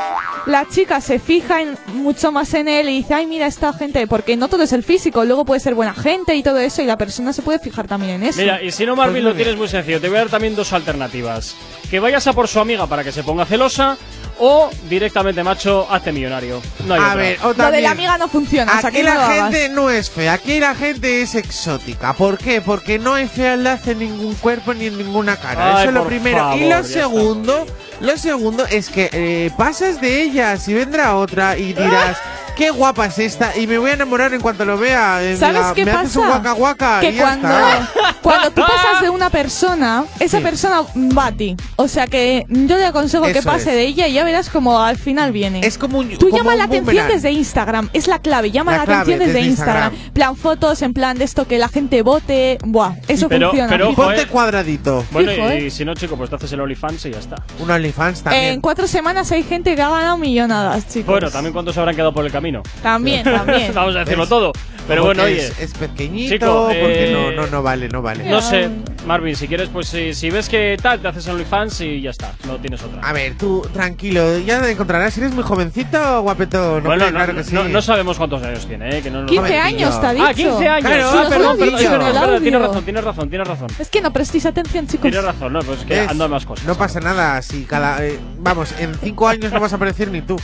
la chica se fija en, mucho más en él y dice, ay, mira esta gente, porque no todo es el físico, luego puede ser buena gente y todo eso, y la persona se puede fijar también en eso. Mira, y si no, Marvin, lo tienes muy sencillo. Te voy a dar también dos alternativas. Que vayas a por su amiga para que se ponga celosa o directamente, macho, hazte millonario. No hay A otra. ver, o Lo de también- la amiga no funciona, o sea, Aquí que no lo la hagas. gente no es fea, aquí la gente es exótica. ¿Por qué? Porque no hay fealdad en ningún cuerpo ni en ninguna cara. Ay, Eso es lo por primero. y favor, lo segundo, lo segundo es que eh, pasas de ella, si vendrá otra y dirás, qué guapa es esta, y me voy a enamorar en cuanto lo vea. eh, ¿Sabes mira, qué me pasa? haces un guaca guaca que y ya cuando, está. cuando tú pasas de una persona, esa Sí. persona va a ti. O sea que yo le aconsejo que Eso pase es. de ella y ya verás como al final viene. Es como un Tú como llama un la atención boomerang. desde Instagram, es la clave, llama La la, clave atención desde desde Instagram. Instagram. Plan fotos, en plan de esto que la gente vote, buah, eso Pero- funciona. pero fijo. eh. cuadradito. Bueno, Fijo, y, ¿eh? y si no, chico, pues te haces el OnlyFans y ya está. Un OnlyFans también. En cuatro semanas hay gente que ha ganado millonadas, chicos. Bueno, también cuántos se habrán quedado por el camino. También, también. Vamos a decirlo ¿Ves? todo. Pero bueno, oye. Es, es pequeñito, Chico, porque eh, no, no, no vale, no vale. No sé, Marvin, si quieres, pues si, si ves que tal, te haces OnlyFans y ya está. No tienes otra. A ver, tú, tranquilo, ya te encontrarás. ¿Eres muy jovencito o guapetón? bueno, no, claro no- que sí. no- no sabemos cuántos años tiene, ¿eh? Que no, no- 15 años, te ha dicho. Ah, 15 años. Claro, ah, sí, perdón, lo he perdón, dicho. es es verdad, el tienes razón, tienes razón, tienes razón. Es que no prestéis atención, chicos. Tienes razón, no, pues es que ¿Ves? ando a más cosas. No pasa nada, si cada. eh, vamos, en cinco años no vas a aparecer ni tú.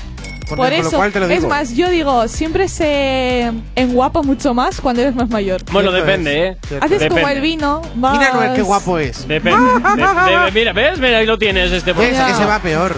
Por eso, lo cual te lo digo. es más, yo digo, siempre se enguapa mucho más cuando eres más mayor. Bueno, depende, es, ¿eh? Haces como el vino, vas... Mira, Noel, qué guapo es. Depende. de- de- mira, ¿ves? Mira, ahí lo tienes este ¿Ves? Ya. Ese va peor.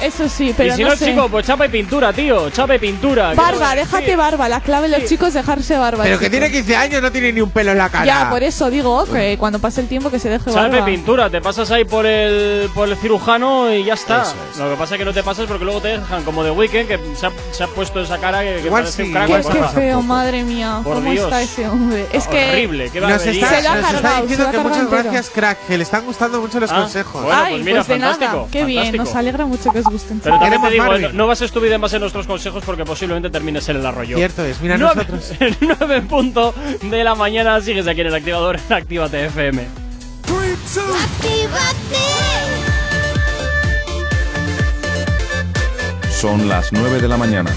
Eso sí, pero y si no, no, sé. chico, pues chapa y pintura, tío. Chapa y pintura. que Barba, déjate barba. La clave de los chicos es dejarse barba. Pero que tiene 15 años, no tiene ni un pelo en la cara. Ya, por eso digo que cuando pase el tiempo que se deje Chapa y barba. pintura, te pasas ahí por el, por el cirujano y ya está. Eso es. Lo que pasa es que no te pasas porque luego te dejan como de Weekend que se ha, se ha puesto esa cara que, que Igual parece sí, un crack. Qué, por qué favor. feo, madre mía. Por ¿Cómo Dios. está ese hombre? Es que. Horrible, qué Nos está, Se lo ha nos está diciendo se que lo ha muchas gracias, crack, que le están gustando mucho los Ah, consejos. bueno, Ay, pues mira, de nada. fantástico, Qué bien, nos alegra mucho que os gusten. Pero también te digo, Marvin. no, bases tu vida en base a nuestros consejos porque posiblemente termines en el arroyo. Cierto es, mira Nueve- nosotros. 9 en punto de la mañana, sigues aquí en el activador en Actívate FM. Son las 9 de la mañana.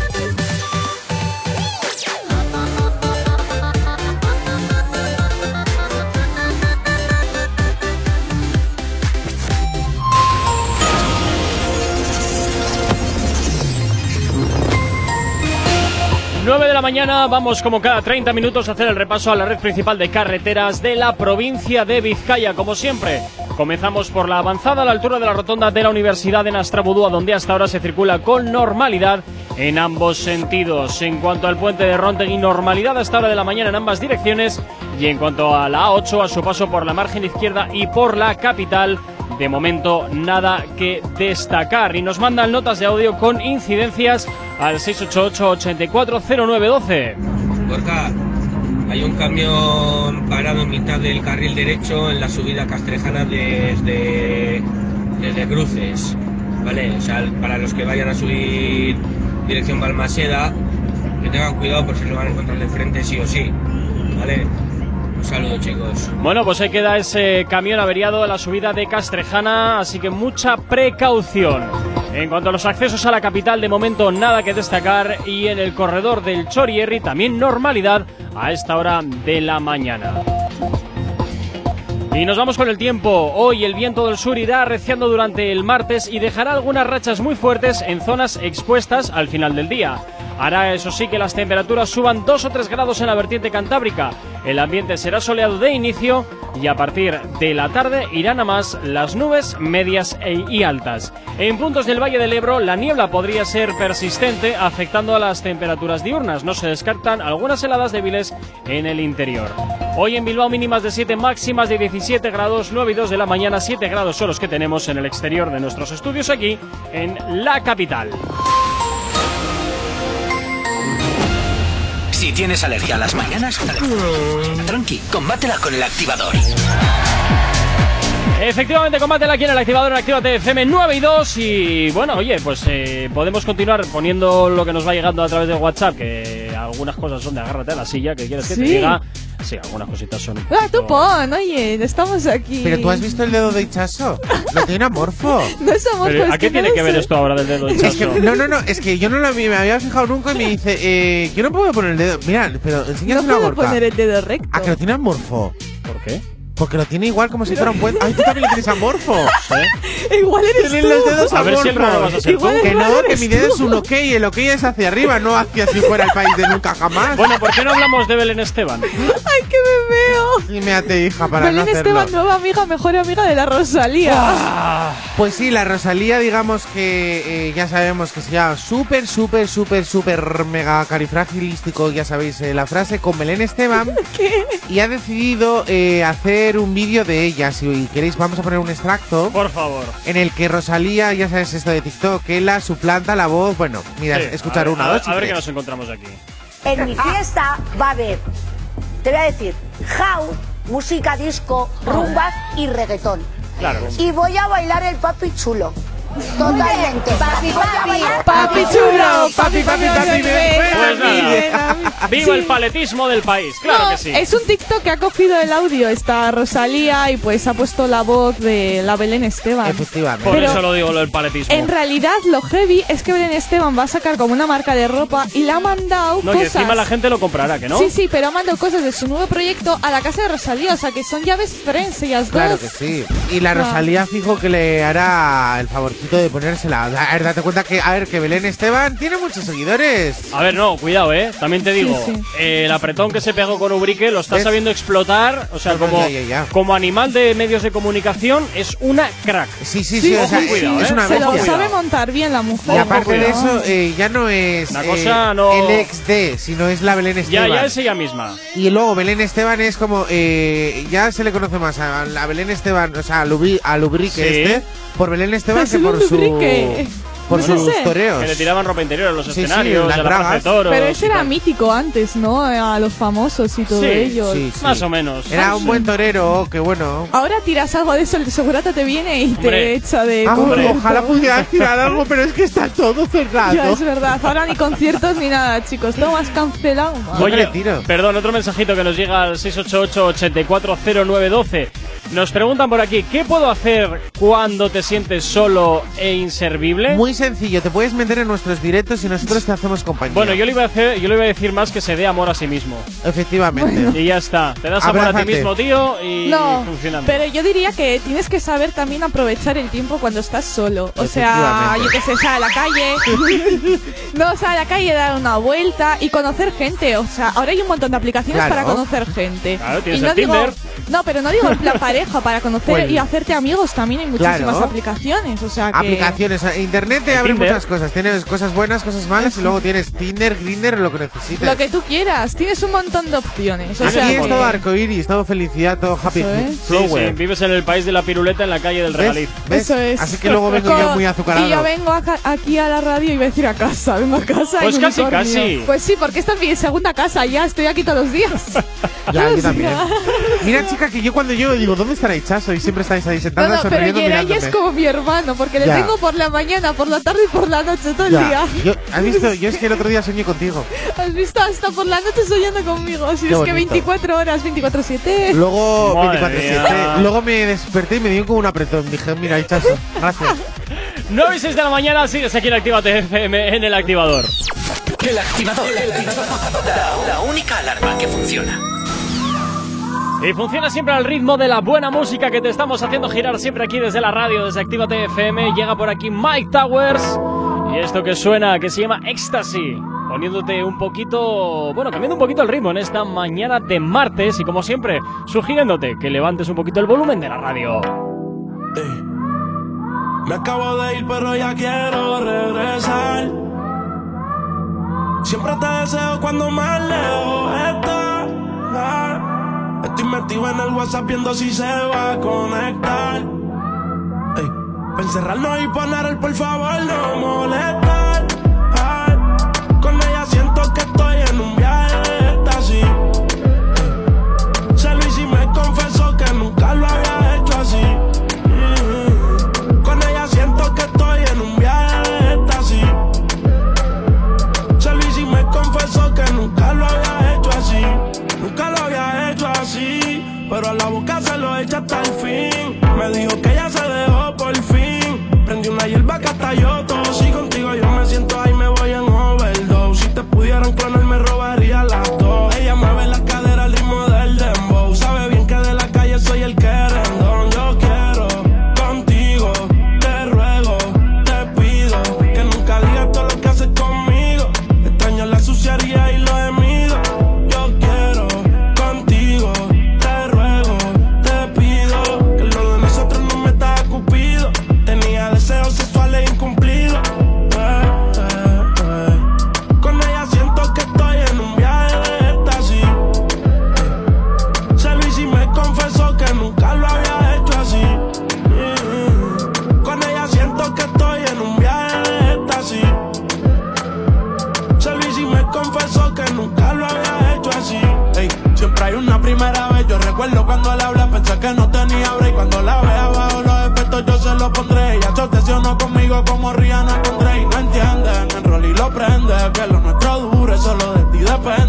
Nueve de la mañana, vamos como cada 30 minutos a hacer el repaso a la red principal de carreteras de la provincia de Vizcaya, como siempre. Comenzamos por la avanzada a la altura de la rotonda de la Universidad de Nastrabudúa, donde hasta ahora se circula con normalidad en ambos sentidos. En cuanto al puente de Rontegui, normalidad hasta hora de la mañana en ambas direcciones. Y en cuanto a la A8, a su paso por la margen izquierda y por la capital, de momento nada que destacar. Y nos mandan notas de audio con incidencias al 688-840912. Gorka, hay un camión parado en mitad del carril derecho en la subida castrejana desde, desde Cruces. ¿Vale? O sea, para los que vayan a subir dirección Balmaseda, que tengan cuidado por si lo van a encontrar de frente sí o sí. ¿Vale? Un saludo chicos. Bueno, pues ahí queda ese camión averiado a la subida de Castrejana, así que mucha precaución. En cuanto a los accesos a la capital, de momento nada que destacar y en el corredor del Chorierri también normalidad a esta hora de la mañana. Y nos vamos con el tiempo. Hoy el viento del sur irá arreciando durante el martes y dejará algunas rachas muy fuertes en zonas expuestas al final del día. Hará eso sí que las temperaturas suban 2 o 3 grados en la vertiente cantábrica. El ambiente será soleado de inicio y a partir de la tarde irán a más las nubes medias e- y altas. En puntos del Valle del Ebro la niebla podría ser persistente afectando a las temperaturas diurnas. No se descartan algunas heladas débiles en el interior. Hoy en Bilbao mínimas de 7, máximas de 17 grados, 9 y 2 de la mañana, 7 grados son los que tenemos en el exterior de nuestros estudios aquí en la capital. Si tienes alergia a las mañanas, tranqui, combátela con el activador. Efectivamente, combátela aquí en el activador en Actívate FM 9 y 2. Y bueno, oye, pues eh, podemos continuar poniendo lo que nos va llegando a través de WhatsApp. Que algunas cosas son de agárrate a la silla, que quieres que te Sí. diga. Sí, algunas cositas son. Ah, tú pon, oye, estamos aquí. Pero tú has visto el dedo de Hichazo. Lo tiene amorfo. No somos Pero, pues ¿A qué que tiene no que ver sé. esto ahora del dedo de Es que, no, no, no, es que yo no lo había- me había fijado nunca y me dice, eh, yo no puedo poner el dedo. Mira, pero No enséñaselo a puedo Gorka. poner el dedo recto. A que lo tiene amorfo. ¿Por qué? Porque lo tiene igual como si fuera un puente. Ay, tú también lo tienes amorfo. Igual eres Tienen tú. los dedos A ver si el raro vas a ser Igual tú. el Que no, que mi dedo es un ok y el ok es hacia arriba, no hacia si fuera el país de nunca jamás. Bueno, ¿por qué no hablamos de Belén Esteban? Ay, que me veo. Dímete, hija, para Belén no hacerlo. Esteban, nueva amiga, mejor amiga de la Rosalía. Pues sí, la Rosalía, digamos que eh, ya sabemos que se llama súper, súper, súper, súper mega carifragilístico, ya sabéis eh, la frase, con Belén Esteban. Y ha decidido eh, un vídeo de ella. Si queréis, vamos a poner un extracto. Por favor. En el que Rosalía, ya sabes esto de TikTok, que la suplanta la voz. Bueno, mira, Sí, escuchar a ver, una, a dos ver, a ver qué nos encontramos aquí. En mi fiesta va a haber, te voy a decir, house, música disco, rumbas y reggaetón. Claro. Y voy a bailar el papi chulo. Totalmente. Papi, papi. Papi chulo, papi, papi, papi, Pues nada. Viva el paletismo del país, claro No, que sí. Es un TikTok que ha cogido el audio esta Rosalía y pues ha puesto la voz de la Belén Esteban. Efectivamente. Por Pero eso lo digo lo del paletismo. En realidad lo heavy es que Belén Esteban va a sacar como una marca de ropa y le ha mandado No, y cosas. encima la gente lo comprará, ¿que no? Sí, sí, pero ha mandado cosas de su nuevo proyecto a la casa de Rosalía, o sea que son llaves friends ellas Claro dos. que sí. Y la Ah. Rosalía fijo que le hará el de ponérsela. A ver, date cuenta que, a ver, que Belén Esteban tiene muchos seguidores. A ver, no, cuidado, ¿eh? También te digo, Sí, sí. eh, el apretón que se pegó con Ubrique lo está ¿Ves? sabiendo explotar. O sea, No, como, ya, ya, ya. como animal de medios de comunicación, es una crack. Sí, sí, Sí, sí. o sea, sí, cuidado, es ¿eh? una Se lo sabe montar bien la mujer. Y aparte de eso, eh, ya no es La eh, cosa no- el ex de, sino es la Belén Ya, Esteban. ya es ella misma. Y luego Belén Esteban es como, eh, ya se le conoce más a la BelénEsteban, o sea, a, Lubrique Sí. este, por Belén Esteban Es que por su, por No sus toreos. Que le tiraban ropa interior a los Sí, sí, escenarios, las a la plaza de toros. Pero ese era tal. mítico antes, ¿no? A los famosos y todo Sí, ello. Sí, sí. Más o menos. Era un buen torero, que bueno. Ahora tiras algo de eso, el segurata te viene y Hombre. te echa de Ah, ojalá pudiera tirar algo, pero es que está todo cerrado. Ya, es verdad. Ahora ni conciertos ni nada, chicos. Todo más cancelado. Oye, me retiro. perdón, otro mensajito que nos llega al 688-840912. Nos preguntan por aquí, ¿qué puedo hacer cuando te sientes solo e inservible? Muy sencillo, te puedes meter en nuestros directos y nosotros te hacemos compañía. Bueno, yo le iba a hacer, yo le iba a decir más que se dé amor a sí mismo. Efectivamente. Y ya está. Te das amor a ti Abrázate. mismo, tío, y No, funcionando. pero yo diría que tienes que saber también aprovechar el tiempo cuando estás solo. O sea, yo que sé, sal a la calle. no, sal a la calle, dar una vuelta y conocer gente. O sea, ahora hay un montón de aplicaciones Claro. para conocer gente. Claro, tienes y no el digo, Tinder. no, pero no digo en plan pareja, para conocer Pues- y hacerte amigos también hay muchísimas Claro. aplicaciones. O sea, que Aplicaciones. eh, Internet te abre Tinder. muchas cosas. Tienes cosas buenas, cosas malas y luego tienes Tinder, Grinder, lo que necesites. lo que tú quieras, tienes un montón de opciones. O Aquí sea, es que- todo arcoiris, todo felicidad, todo happy es. Sí, flower. sí, vives en el país de la piruleta en la calle del ¿Ves? regaliz. ¿Ves? Eso es. Así que luego vengo yo muy azucarado. Y yo vengo aquí a la radio y voy a decir a casa. Vengo a casa. Pues en casi, unicornio. casi. Pues sí, porque esta es mi segunda casa. Ya estoy aquí todos los días. Ya, yo también. Mira, chica, que yo cuando llego digo, ¿dónde estará Hichazo? Y siempre estáis ahí No, sentadas no, pero Yeray es como mi hermano, porque le Ya. tengo por la mañana, por la tarde y por la noche, todo el Ya, día. yo, ¿Has visto? Yo es que el otro día soñé contigo. Has visto hasta por la noche soñando conmigo. Si Qué es que bonito. 24 horas, 24-7. Luego, Madre 24-7. mía. Luego me desperté y me dio como un apretón. Dije, mira, hichazo. Gracias. 9 y 6 de la mañana, sigues aquí en Actívate FM en el activador. El activador. La, la única alarma que funciona. Y funciona siempre al ritmo de la buena música que te estamos haciendo girar siempre aquí desde la radio, desde Actívate FM. Llega por aquí Mike Towers. Y esto que suena, que se llama Ecstasy. Poniéndote un poquito, bueno, cambiando un poquito el ritmo en esta mañana de martes. Y como siempre, sugiriéndote que levantes un poquito el volumen de la radio. Me acabo de ir, pero ya quiero regresar. Siempre te deseo cuando más lejos estás. Estoy metido en el WhatsApp viendo si se va a conectar. Ey, encerrarnos y poner el por favor no molestar. Pero a la boca se lo echa hasta el fin. Me dijo que ya se dejó por fin. Prendí una hierba que hasta yo tosí conmigo como Rihanna con Drake. No entienden, el rol y lo prende. Que lo nuestro dure, solo de ti depende.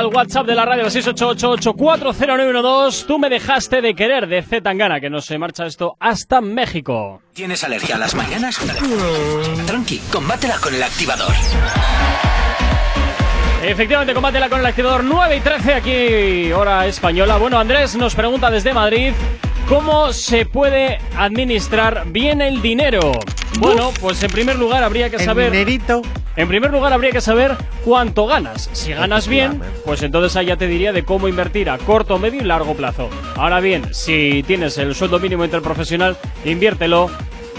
Al WhatsApp de la radio 688840912. Tú me dejaste de querer de Z Tangana, que no se marcha esto hasta México. ¿Tienes alergia a las mañanas? Tranqui, combátela con el activador. Efectivamente, combátela con el activador 9 y 13 aquí, hora española. Bueno, Andrés nos pregunta desde Madrid. ¿Cómo se puede administrar bien el dinero? Bueno, pues en primer lugar habría que El saber. dinerito. En primer lugar habría que saber cuánto ganas. Si ganas bien, pues entonces ahí ya te diría de cómo invertir a corto, medio y largo plazo. Ahora bien, si tienes el sueldo mínimo interprofesional, inviértelo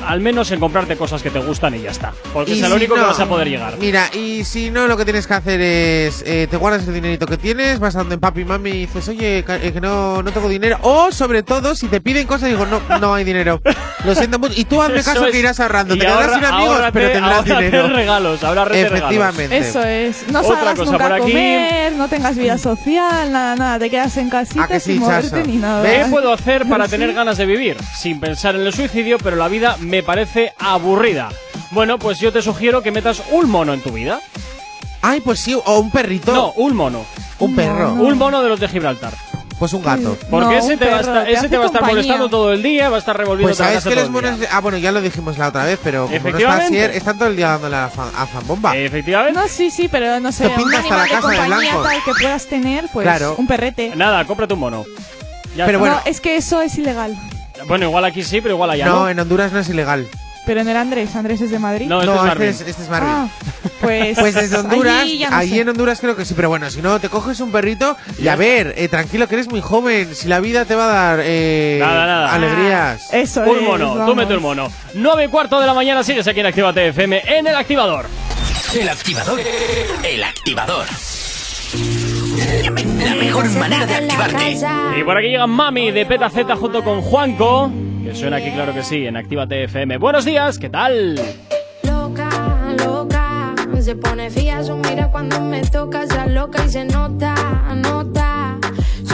al menos en comprarte cosas que te gustan y ya está. Porque Y es el si único que vas a poder llegar. Mira, y si no, lo que tienes que hacer es. eh, te guardas el dinerito que tienes, vas a donde papi y mami y dices, oye, eh, que no, no tengo dinero. O, sobre todo, si te piden cosas, digo, no, no hay dinero. Lo siento mucho. Y tú hazme Eso caso es. que irás ahorrando. Y Te quedarás sin amigos, pero tendrás dinero. regalos, regalos. Efectivamente. Eso es. No Otra salgas cosa nunca por a comer, no tengas vida social, nada, nada. Te quedas en casita ¿A que sí, sin moverte Chaso? ni nada. ¿Qué puedo hacer para Sí. tener ganas de vivir? Sin pensar en el suicidio, pero la vida me parece aburrida. Bueno, pues yo te sugiero que metas un mono en tu vida. Ay, pues sí, o un perrito. No, un mono. Un perro. Un mono de los de Gibraltar. Pues un gato. Porque No, ese, un te va, a perro, estar, te ese te va a estar molestando todo el día, va a estar revolviendo Pues sabes que todo los monos. Ah, bueno, ya lo dijimos la otra vez, pero como no Efectivamente. ayer, están todo el día dándole a, fan, a fanbomba. Efectivamente. No, sí, sí, pero no sé, Te pinta un hasta la de casa de compañía blanco. tal que puedas tener, pues Claro. un perrete. Nada, cómprate un mono. Ya Pero está. bueno. No, es que eso es ilegal. Bueno, igual aquí sí, pero igual allá no, no. en Honduras no es ilegal. Pero en el Andrés, Andrés es de Madrid. No, este no, es este Marvin. es, este es Marvin. Ah, pues, Pues desde Honduras, allí no allí en Honduras creo que sí, pero bueno, si no, te coges un perrito y a ver, eh, tranquilo que eres muy joven, si la vida te va a dar eh, Nada, nada. alegrías. Eso Un es, mono, tú vamos. mete un mono. 9 y cuarto de la mañana sigues aquí en Actívate FM en el activador. El activador. El activador. La mejor manera de activarte. Y por aquí llega Mami de Peta Z junto con Juanco, que suena aquí, claro que sí, en Actívate FM. Buenos días, ¿qué tal? Loca, loca, se pone fía su mira cuando me toca, ya loca y se nota, nota.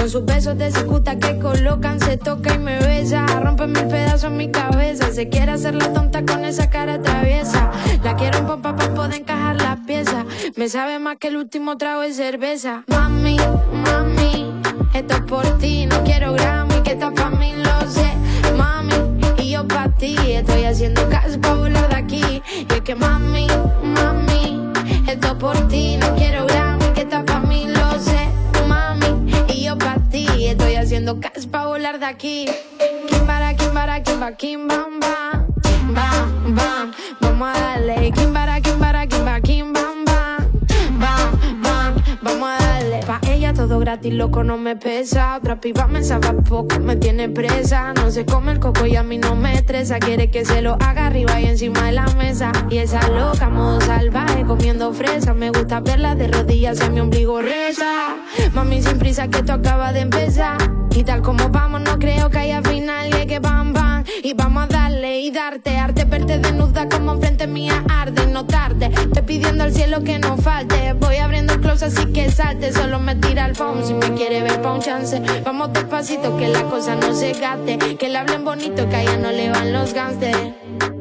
Son sus besos de cicuta que colocan, se toca y me besa, rompe mil pedazos en mi cabeza. Se quiere hacer la tonta con esa cara traviesa. La quiero en pompa para poder encajar las piezas. Me sabe más que el último trago de cerveza. Mami, mami, esto es por ti, no quiero Grammy, que está pa' mí, lo sé. Mami, y yo pa' ti Estoy haciendo caso pa' volar de aquí Y es que mami, mami Esto por ti, no quiero Grammy haciendo caso pa' volar de aquí. Kimbara, kimbara, kimba, kim, bam, bam Bam, bam, vamos a darle. Kimbara, kimbara, kimba, kim, bam todo gratis, loco, no me pesa. Otra piba me sabe poco, me tiene presa. No se come el coco y a mí no me estresa. Quiere que se lo haga arriba y encima de la mesa. Y esa loca, modo salvaje, comiendo fresa. Me gusta verla de rodillas en mi ombligo reza. Mami, sin prisa que esto acaba de empezar. Y tal como vamos, no creo que haya final. Y es que bam, bam, y vamos a darle y darte Arte verte desnuda como enfrente mía arde. Y no Estoy pidiendo al cielo que no falte. Voy abriendo el close así que salte. Solo me tira el phone si me quiere ver pa' un chance. Vamos despacito que la cosa no se gaste. Que le hablen bonito que a ella no le van los gangsters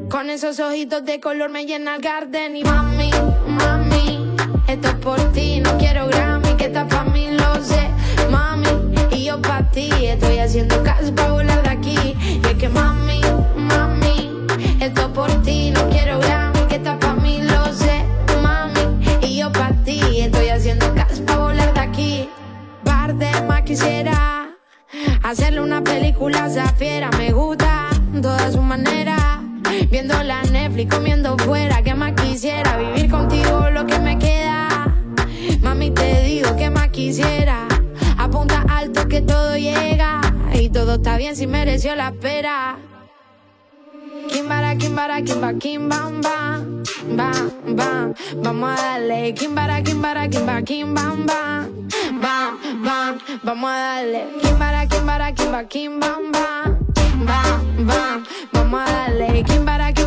Con esos ojitos de color me llena el garden. Y mami, mami, esto es por ti. No quiero Grammy, que estás pa' mí, lo sé, mami. Y yo pa' ti. Estoy haciendo caso pa' volar de aquí. Es que mami, Netflix, comiendo fuera, que más quisiera vivir contigo lo que me queda. Mami, te digo que más quisiera. Apunta alto que todo llega. Y todo está bien si mereció la espera. Kimbara, kimbara, kimba, kim, bam, bam. Bam. Vamos a darle. Kimbara, kimbara, kimba, kim, bam, bam. Bam. Vamos a darle. Kimbara, kimbara, kimba, kim, bam. Bam, bam. Vamos a darle. Kimbara, kimbara,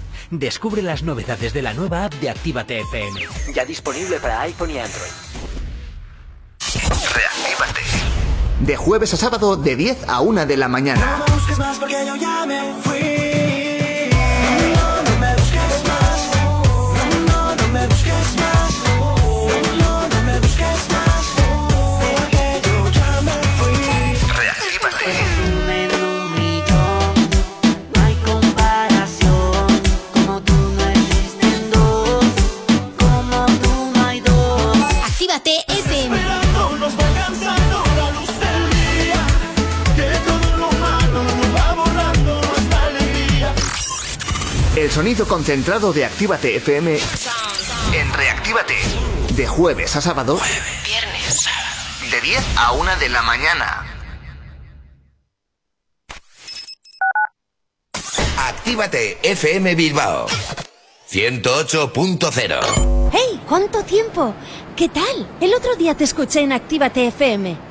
Descubre las novedades de la nueva app de Actívate FM. Ya disponible para iPhone y Android. Reactívate. De jueves a sábado de 10 a 1 de la mañana. No me busques más porque yo ya me fui. El sonido concentrado de Actívate FM en Reactívate. De jueves a sábado. Viernes. De 10 a 1 de la mañana. Actívate FM Bilbao 108.0 ¡Hey! ¿Cuánto tiempo? ¿Qué tal? El otro día te escuché en Actívate FM.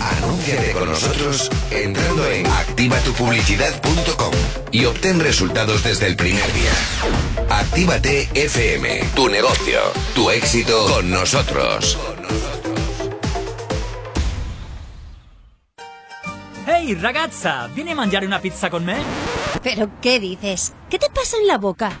Anúnciate con nosotros entrando en activatupublicidad.com y obtén resultados desde el primer día. Actívate FM, tu negocio, tu éxito con nosotros. Ehi ragazza, vieni a mangiare una pizza con me? ¿Pero qué dices? ¿Qué te pasa en la boca?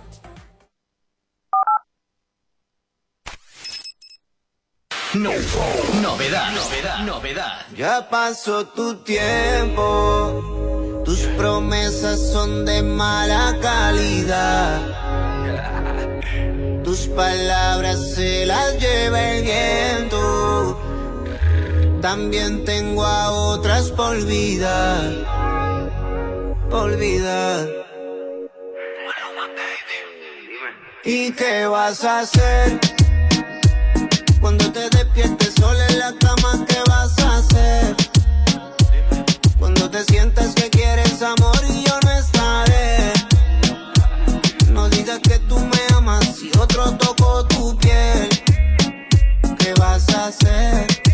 No- novedad, novedad, novedad. Ya pasó tu tiempo, tus promesas son de mala calidad. Tus palabras se las lleva el viento. También tengo a otras por vida, por vida. ¿Y qué vas a hacer? Cuando te sola en la cama, ¿qué vas a hacer? Cuando te sientas que quieres amor y yo no estaré. No digas que tú me amas si otro tocó tu piel. ¿Qué vas a hacer?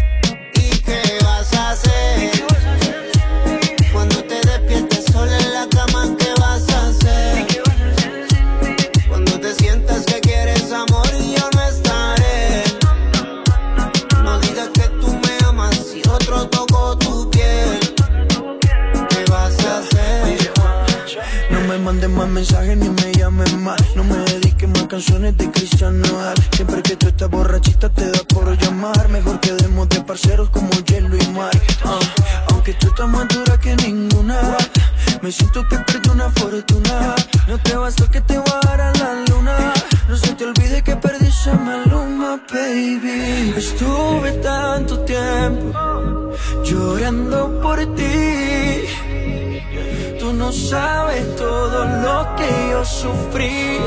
Mandes más mensajes ni me llames más. No me dediques más canciones de Cristian Nodal. Siempre que tú estás borrachita te da por llamar. Mejor quedemos de parceros como hielo y mar. Ah, aunque tú estás más dura que ninguna. Me siento que perdí una fortuna. No te basta que te voy a dar a la luna. No se te olvide que perdí esa maluma, baby. Estuve tanto tiempo llorando por ti. Tú no sabes todo lo que yo sufrí.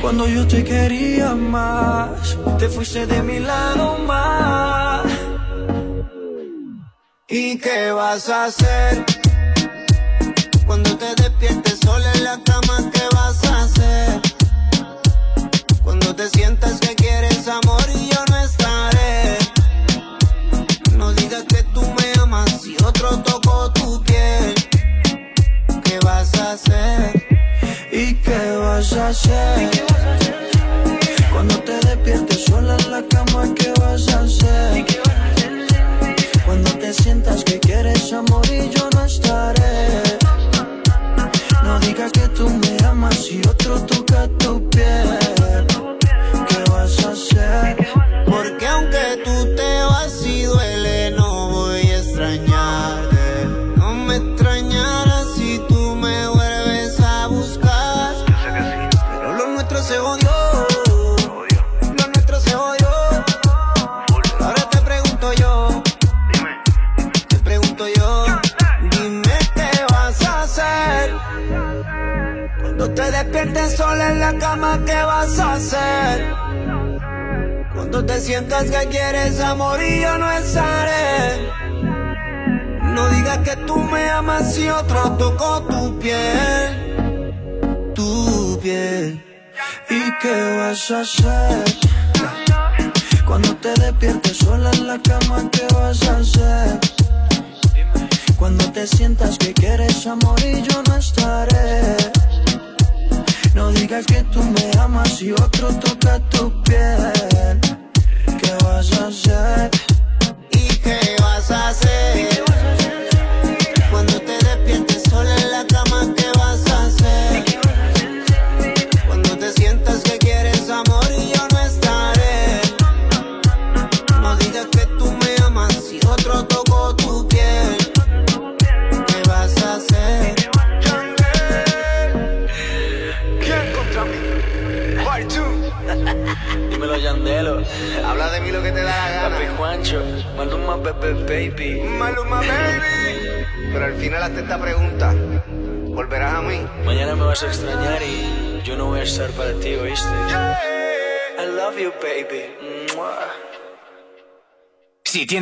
Cuando yo te quería más, te fuiste de mi lado más. ¿Y qué vas a hacer? Cuando te despiertes sola en la cama, ¿qué vas a hacer? Cuando te sientas que quieres amor y yo no estaré. No digas que tú me amas si otro tocó tu piel. ¿Qué vas a hacer? ¿Y qué vas a hacer? Cuando te despiertes sola en la cama, ¿qué vas a hacer? Cuando te sientas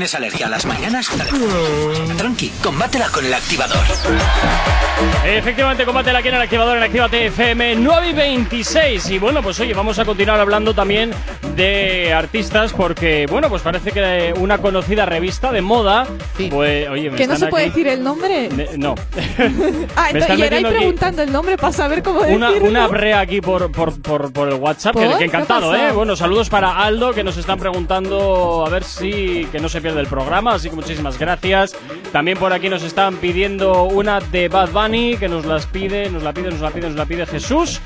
tienes alergia a las mañanas, tranqui, combátela con el activador. Efectivamente, combátela aquí en el activador en Actívate FM 9 y 26. Y bueno, pues oye, vamos a continuar hablando también de artistas porque, bueno, pues parece que una conocida revista de moda, pues, oye, me Que no se puede aquí- decir el nombre. Ne- No. Ah, Me entonces, están y era ahí metiendo aquí preguntando el nombre para saber cómo Una, decirlo. una brea aquí por, por, por, por el WhatsApp, que, ¿Por? que encantado. ¿eh? Bueno, saludos para Aldo, que nos están preguntando a ver si que no se pierde el programa, así que muchísimas gracias. También por aquí nos están pidiendo una de Bad Bunny, que nos las pide, nos la pide, nos la pide, nos la pide Jesús.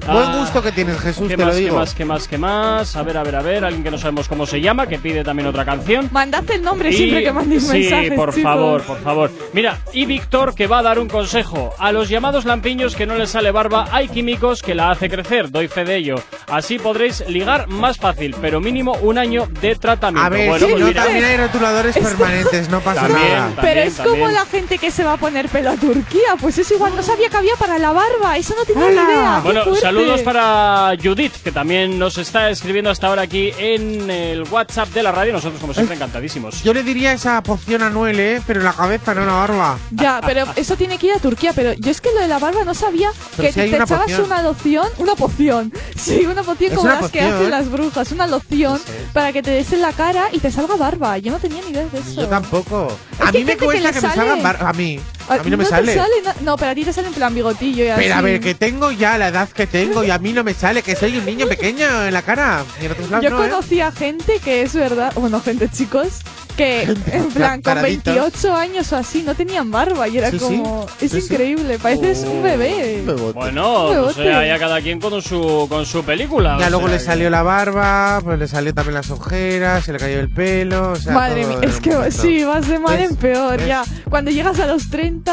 Buen Ah, gusto que tienes, Jesús, ¿Qué te más, lo digo. ¿Qué más, qué más, qué más? A ver, a ver, a ver. Alguien que no sabemos cómo se llama, que pide también otra canción. Mandad el nombre Y- siempre que mandéis sí, mensajes. por chicos. favor, por favor. Mira, y Víctor que va a dar un consejo. A los llamados lampiños que no les sale barba, hay químicos que la hace crecer. Doy fe de ello. Así podréis ligar más fácil, pero mínimo un año de tratamiento. A ver, bueno, pues no, mira. también hay rotuladores permanentes, no pasa También, nada. Pero También, es como la gente que se va a poner pelo a Turquía. Pues es igual, no sabía que había para la barba. Eso no tenía ni idea. Saludos para Judith, que también nos está escribiendo hasta ahora aquí en el WhatsApp de la radio. Nosotros, como siempre, encantadísimos. Yo le diría esa poción a Noel, ¿eh? Pero en la cabeza, no en la barba. Ya, pero eso tiene que ir a Turquía. Pero yo es que lo de la barba no sabía Pero que si hay te una echabas poción. una loción. Una poción. Sí, una poción Es como una las que poción. hacen las brujas. Una loción para que te des en la cara y te salga barba. Yo no tenía ni idea de eso. Yo tampoco. Es A que mí me que cuesta le que, me sale. salgan barba. A mí. A mí no me te sale. na- no, pero a ti te sale en plan bigotillo y así. Pero a ver, que tengo ya la edad que tengo y a mí no me sale, que soy un niño pequeño en la cara. Y en otros lados Yo no, ¿eh? conocí a gente que es verdad, bueno, gente chicos, que en plan con taraditos. 28 años o así no tenían barba y era Sí, sí. como es Sí, sí. increíble, pareces un bebé. Bueno, Un bebote. eh, allá cada quien con su, con su película. Ya o luego sea le que- salió la barba, pues le salió también las ojeras, se le cayó el pelo. O sea, Madre mía, es que sí, vas de mal ¿Ves? en peor ¿Ves? ya. Cuando llegas a los 30,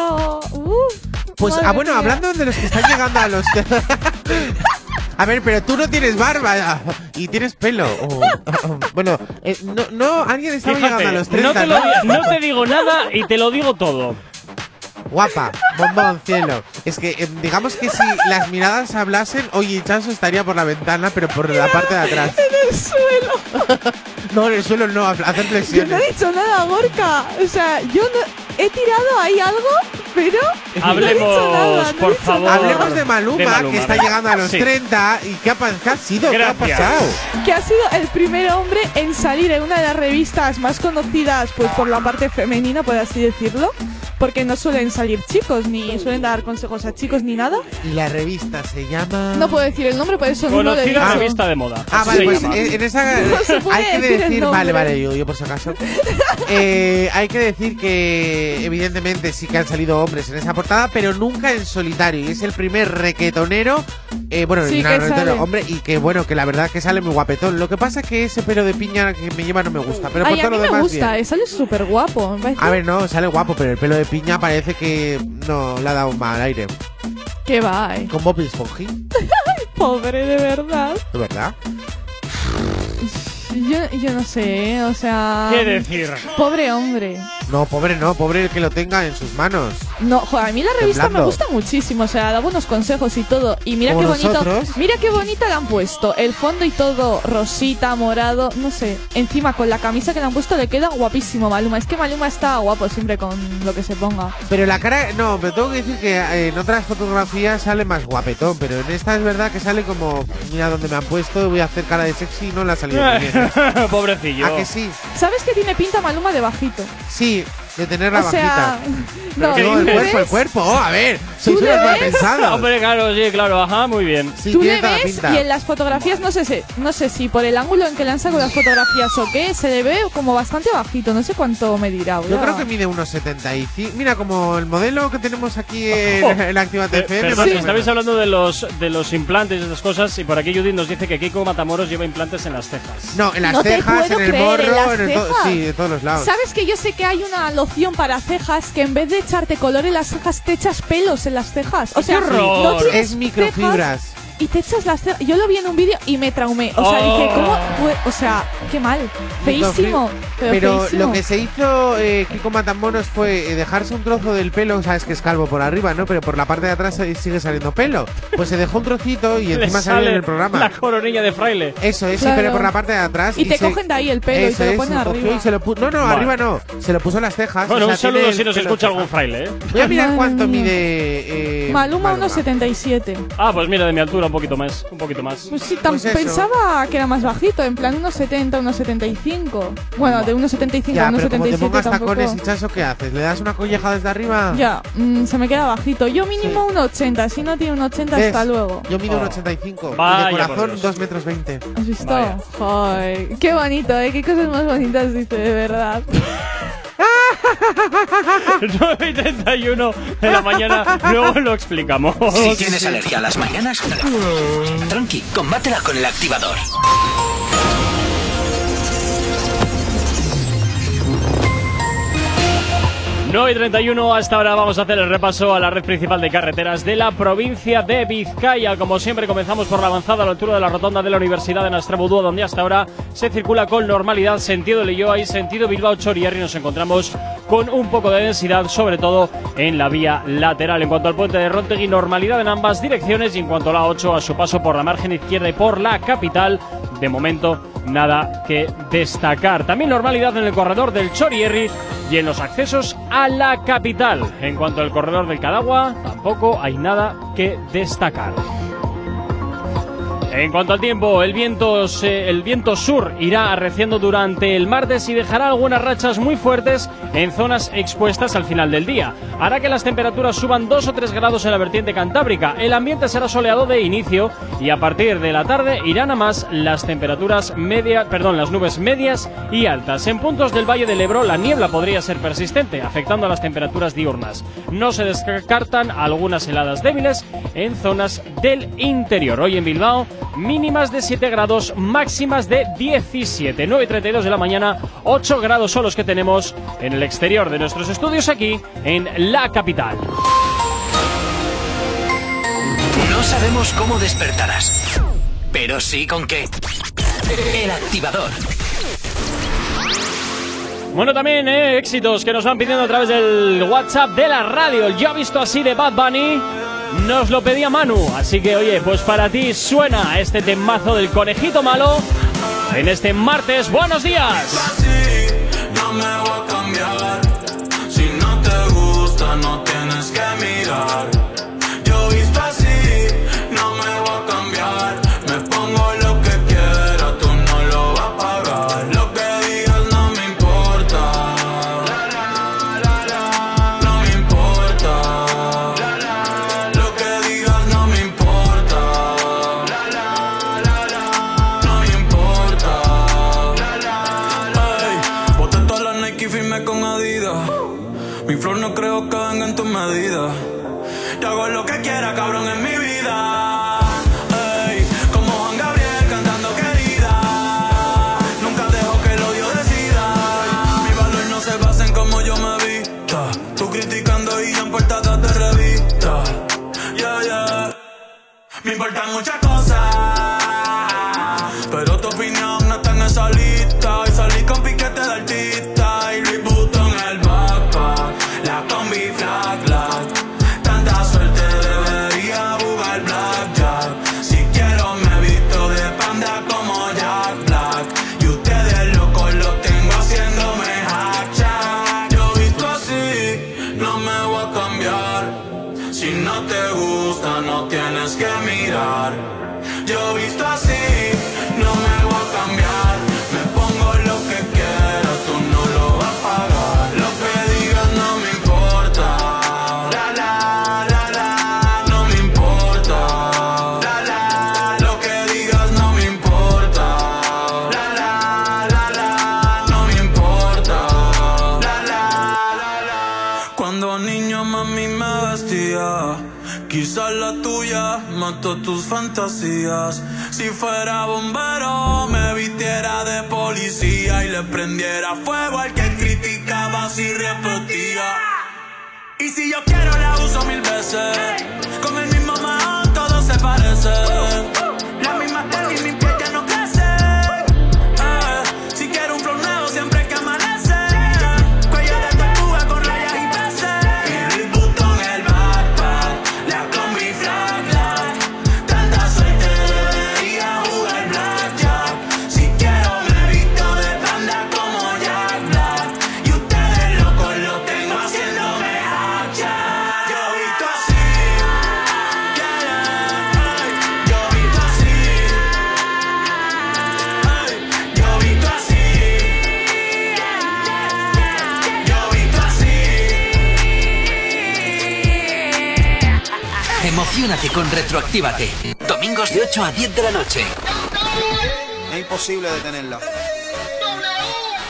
uff. Pues, ah, bueno, hablando de los que están llegando a los. A ver, pero tú no tienes barba y tienes pelo. Oh, oh, bueno, eh, no, no, alguien estaba Fíjate, llegando a los 30. no, te lo di- no te digo nada y te lo digo todo. Guapa, bombón, cielo. Es que, eh, digamos que si las miradas hablasen, oye, Chaso estaría por la ventana, pero por la parte de atrás. En el suelo. No, en el suelo no, hacer Yo no flexiones. he dicho nada, Gorka. O sea, yo no he tirado ahí algo, pero no Hablemos, dicho nada, no por favor. Hablemos de Maluma, De Maluma, que está llegando a los Sí. 30. ¿Y qué ha, qué ha sido? ¿Qué ha Gracias. pasado? que ha sido el primer hombre en salir en una de las revistas más conocidas pues por la parte femenina, por así decirlo, porque no suelen salir chicos, ni suelen dar consejos a chicos ni nada. Y la revista se llama. No puedo decir el nombre, por eso no lo he Conocida dicho. revista de moda. Ah, vale, pues llama. eh, en esa No se puede hay que decir decir, vale, vale, yo, yo por si acaso. Eh, hay que decir que evidentemente sí que han salido hombres en esa portada, pero nunca en solitario. Y es el primer requetonero, eh, bueno, Sí, no, que requetonero, hombre, y que bueno, que la verdad que sale muy guapetón. Lo que pasa que ese pelo de piña que me lleva no me gusta, pero Ay, por a todo mí lo me demás gusta, bien. eh, sale súper guapo. me A ver, no, sale guapo, pero el pelo de piña parece que no le ha dado un mal aire. que va, eh. Con Bob Esponja, Pobre, de verdad. de verdad. Yo, yo no sé, eh, o sea. ¿Qué decir? Pobre hombre. No, pobre no, pobre el que lo tenga en sus manos. No, joder, a mí la revista me gusta muchísimo, o sea, da buenos consejos y todo. Y mira Como qué bonito, nosotros. mira qué bonita le han puesto. El fondo y todo, rosita, morado, no sé. Encima con la camisa que le han puesto le queda guapísimo Maluma. Es que Maluma está guapo siempre con lo que se ponga. Pero la cara, no, pero tengo que decir que eh, en otras fotografías sale más guapetón, pero en esta es verdad que sale como, mira dónde me han puesto, voy a hacer cara de sexy y no la ha salido bien. Pobrecillo. ¿A que sí? ¿Sabes que tiene pinta Maluma de bajito? Sí, de tener la o sea, bajita. no, ¿qué No, ¿tú el le cuerpo, el ves? cuerpo, oh, a ver, sois ¿Tú le unos mal ves? pensados. Hombre, claro, sí, claro, ajá, muy bien. Sí, Tú le ves y en las fotografías, no sé, si, no sé si por el ángulo en que le han sacado las fotografías o qué, se le ve como bastante bajito. No sé cuánto medirá. Yo creo que mide unos 75. Mira, como el modelo que tenemos aquí en, Oh. en la Activa Eh, FM. perdón, más o estabais hablando de los, de los implantes y esas cosas y por aquí Judith nos dice que Kiko Matamoros lleva implantes en las cejas. No, en las No cejas, en el creer, morro, ¿en las en el to- cejas? sí, de todos los lados. ¿Sabes que yo sé que hay una loción para cejas que en vez de echarte color en las cejas te echas pelos en las cejas? O sea, ¡Qué horror! no tienes Es microfibras. cejas Y te echas las cejas. Yo lo vi en un vídeo y me traumé. O sea, Oh. dije, ¿cómo? fue? O sea, qué mal. Feísimo. Pero, Pero feísimo. lo que se hizo eh, Kiko Matamoros fue eh, dejarse un trozo del pelo, sabes que es calvo por arriba, ¿no? Pero por la parte de atrás sigue saliendo pelo. Pues se dejó un trocito y encima salió en sale el programa. La coronilla de fraile. Eso es, sí, Claro. pero por la parte de atrás. Y te se- cogen de ahí el pelo y Eso te lo ponen se arriba. y se lo no, no, Vale. arriba no. Se lo puso en las cejas. Bueno, o sea, un saludo si nos escucha algún fraile, ¿eh? Voy a mirar cuánto mía. mide. eh, Maluma, unos 77. Ah, pues mira, de mi altura un poquito más. Un poquito más. Pues sí, Pues pensaba que era más bajito, en plan unos 70, unos 75. Bueno, de unos 75 Ya, a unos pero como te 77 pongas tampoco. tacones y chaso, ¿qué haces? ¿Le das una colleja desde arriba? Ya, mm, se me queda bajito. Yo mínimo un 80, si no tiene un 80 ¿Ves? hasta luego. Yo mido un Oh. 85. y de por corazón, Dios. 2 metros 20. ¿Has visto? Vaya. Joder, qué bonito, ¿eh? Qué cosas más bonitas dice, de verdad. 9 y 31 de la mañana, luego lo explicamos. Si tienes alergia a las mañanas, tranqui, combátela con el activador. 9 y 31, hasta ahora vamos a hacer el repaso a la red principal de carreteras de la provincia de Vizcaya. Como siempre, comenzamos por la avanzada a la altura de la rotonda de la Universidad de Nastrabudúa, donde hasta ahora se circula con normalidad sentido Lilloa y sentido Bilbao Choriarri. Nos encontramos con un poco de densidad, sobre todo en la vía lateral. En cuanto al puente de Rontegui, normalidad en ambas direcciones y en cuanto a la 8, a su paso por la margen izquierda y por la capital, de momento nada que destacar. También normalidad en el corredor del Chorierri y en los accesos a la capital. En cuanto al corredor del Cadagua, tampoco hay nada que destacar. En cuanto al tiempo, el viento, el viento sur irá arreciando durante el martes y dejará algunas rachas muy fuertes en zonas expuestas al final del día. Hará que las temperaturas suban 2 o 3 grados en la vertiente cantábrica. El ambiente será soleado de inicio y a partir de la tarde irán a más las temperaturas media, perdón, las nubes medias y altas. En puntos del Valle del Ebro la niebla podría ser persistente, afectando a las temperaturas diurnas. No se descartan algunas heladas débiles en zonas del interior. Hoy en Bilbao mínimas de 7 grados, máximas de 17. 9 y 32 de la mañana, 8 grados son los que tenemos en el exterior de nuestros estudios aquí en la capital. No sabemos cómo despertarás, pero sí con qué. El activador. Bueno, también eh, éxitos que nos van pidiendo a través del WhatsApp de la radio. Yo visto así de Bad Bunny. Nos lo pedía Manu. Así que, oye, pues para ti suena este temazo del conejito malo. En este martes, buenos días. Fantasías. Si fuera bombero, me vistiera de policía y le prendiera fuego al que criticaba si repetía. Y si yo quiero la uso mil veces, con el mismo man todo se parece. La misma mi Con Retroactívate. Domingos de 8 a 10 de la noche. Es imposible detenerla.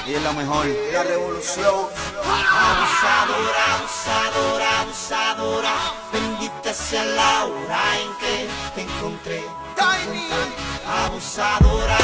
Y es la mejor. La revolución. Abusadora, abusadora, abusadora. Bendita sea la hora en que te encontré. Abusadora,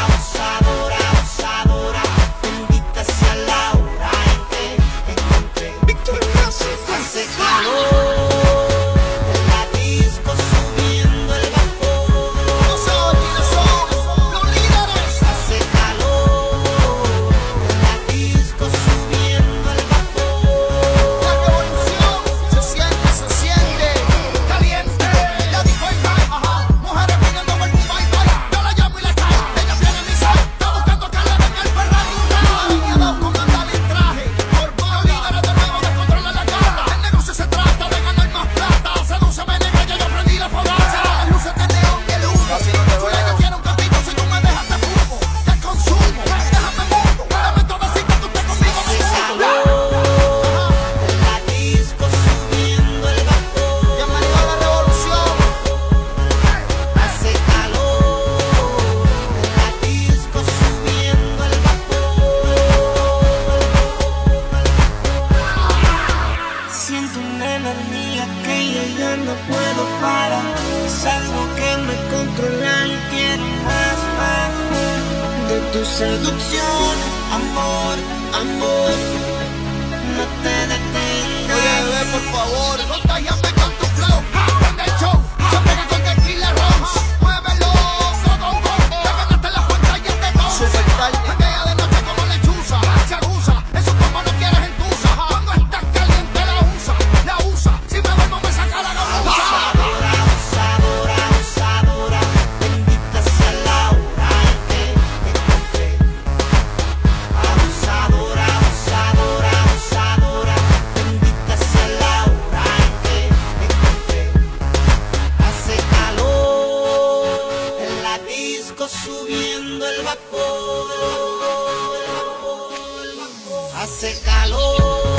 Hace calor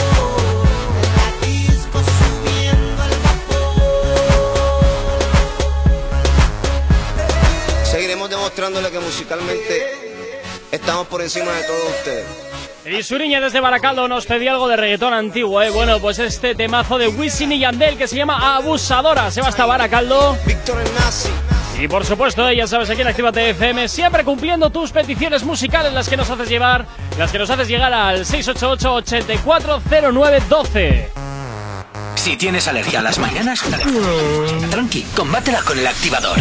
Seguiremos demostrándole que musicalmente estamos por encima de todos ustedes. Y Suriña desde Baracaldo nos pedía algo de reggaetón antiguo, ¿eh? Bueno, pues este temazo de Wisin y Yandel que se llama Abusadora. Se va hasta Baracaldo. Víctor el Nazi. Y por supuesto, ya sabes, aquí en Actívate FM, siempre cumpliendo tus peticiones musicales, las que nos haces llevar, las que nos haces llegar al 688-840912. Si tienes alergia a las mañanas, tranqui, combátela con el activador.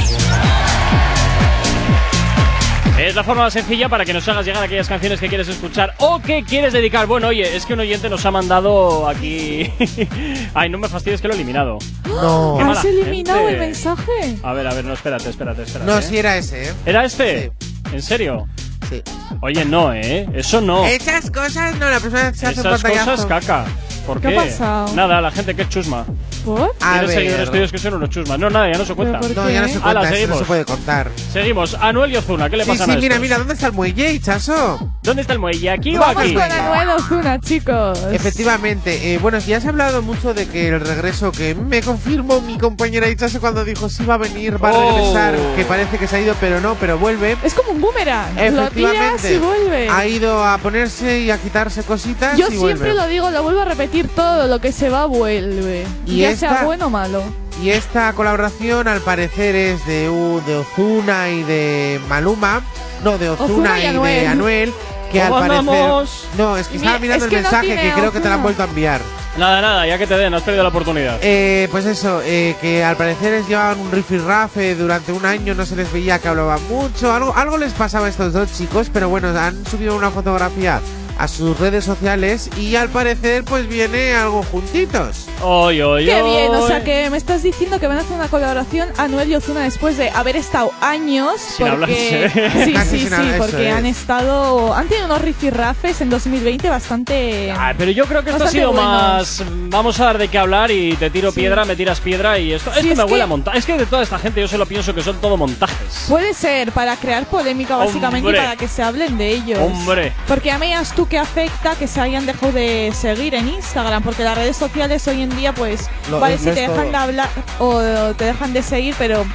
Es la forma más sencilla para que nos hagas llegar aquellas canciones que quieres escuchar o que quieres dedicar. Bueno, oye, es que un oyente nos ha mandado aquí. Ay, no me fastidies que lo he eliminado. No. ¿Has eliminado gente. el mensaje? A ver, a ver, no, espérate, espérate, espérate. No, ¿eh? si era ese, ¿eh? ¿Era este? ¿En serio? Sí. Oye, no, ¿eh? Eso no. Esas cosas no, la persona se hace un Esas cosas caca. ¿Por ¿Qué qué? ha pasado? Nada, la gente que es chusma. ¿Por? A ver. seguidores tuyos que son unos chusmas. No, nada, ya no se cuenta. ¿Pero por No, ya no se cuenta, Ala, eso no seguimos. se puede contar. Seguimos. Anuel y Ozuna, ¿qué le Sí, pasa sí, a mira, estos? mira, ¿dónde está el muelle, Hichazo? ¿Dónde está el muelle? ¿Aquí o Vamos aquí? con Anuel Ozuna, chicos. Efectivamente, eh, bueno, ya se ha hablado mucho de que el regreso que me confirmó mi compañera Hichazo cuando dijo sí va a venir, va a Oh. regresar, que parece que se ha ido, pero no, pero vuelve. Es como un boomerang. Lo Efectivamente, vuelve. ha ido a ponerse y a quitarse cositas Yo y siempre vuelve. lo digo, lo vuelvo a repetir, todo lo que se va vuelve. Y ya esta- sea bueno o malo. Y esta colaboración al parecer es de, U- de Ozuna y de Maluma. No, de Ozuna, Ozuna y y, de Anuel. Anuel. Que al ¿Cómo parecer. andamos? No, es que estaba Mi- mirando es el no mensaje que creo que te lo han Ozuna. vuelto a enviar. Nada, nada, ya que te den, has perdido la oportunidad. Eh, pues eso, eh, que al parecer es llevaban un rifirrafe durante un año, no se les veía que hablaban mucho, algo, algo les pasaba a estos dos chicos, pero bueno, han subido una fotografía a sus redes sociales y al parecer pues viene algo juntitos. Oy, oy, Qué bien, o sea que me estás diciendo que van a hacer una colaboración Anuel y Ozuna después de haber estado años Sin porque hablarse. sí, Casi sí, sin sí, porque es. han estado han tenido unos rifirrafes en 2020 bastante Ah, pero yo creo que esto ha sido buenos. más. Vamos a dar de qué hablar y te tiro Sí. piedra, me tiras piedra y esto. Sí, esto es me que- huele a montaje. Es que de toda esta gente yo solo pienso que son todo montajes. Puede ser para crear polémica básicamente Hombre. y para que se hablen de ellos. Hombre. Porque a mí digas tú que afecta que se hayan dejado de seguir en Instagram, porque las redes sociales hoy en día pues Lo- vale si te dejan de hablar o te dejan de seguir, pero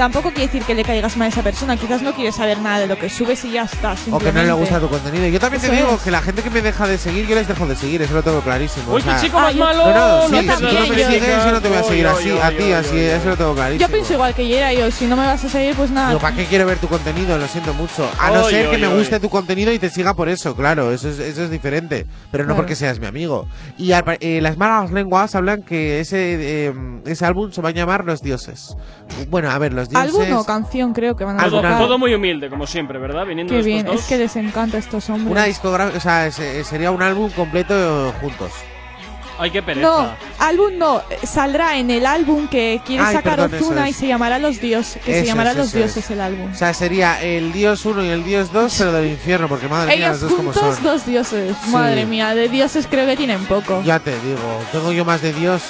tampoco quiere decir que le caigas mal a esa persona. Quizás no quiere saber nada de lo que subes y ya está. O que no le gusta tu contenido. Yo también te digo es. que la gente que me deja de seguir, yo les dejo de seguir, eso lo tengo clarísimo. Uy, o sea- qué chico más Ah, yo- malo. No, no, sí, no si tú no me sigues. sigues, yo no te voy a seguir así, a ti, así, eso lo tengo clarísimo. Yo pienso igual que Yera, yo, si no me vas a seguir, pues nada. Yo, ¿para qué quiero ver tu contenido? Lo siento mucho. A no Oy, ser que oy, me oy. guste tu contenido y te siga por eso, claro, eso es, eso es diferente. Pero no Claro. porque seas mi amigo. Y eh, las malas lenguas hablan que ese, eh, ese álbum se va a llamar Los Dioses. Bueno, a ver, Los Dioses. O canción creo que van a Todo, sacar. todo muy humilde, como siempre, ¿verdad? Viniendo Qué de bien, dos. es que les encanta a estos hombres. Una discográfica, o sea, sería un álbum completo juntos. Ay, qué pereza. No, álbum no, saldrá en el álbum que quiere Ay, sacar perdón, eso Ozuna y es. se llamará Los Dios, que se Eso llamará es, Los eso Dioses es. el álbum. O sea, sería el Dios 1 y el Dios 2, pero del infierno, porque madre mía, Ellos los dos como juntos, son. dos dioses. Sí. Madre mía, de dioses creo que tienen poco. Ya te digo, tengo yo más de Dios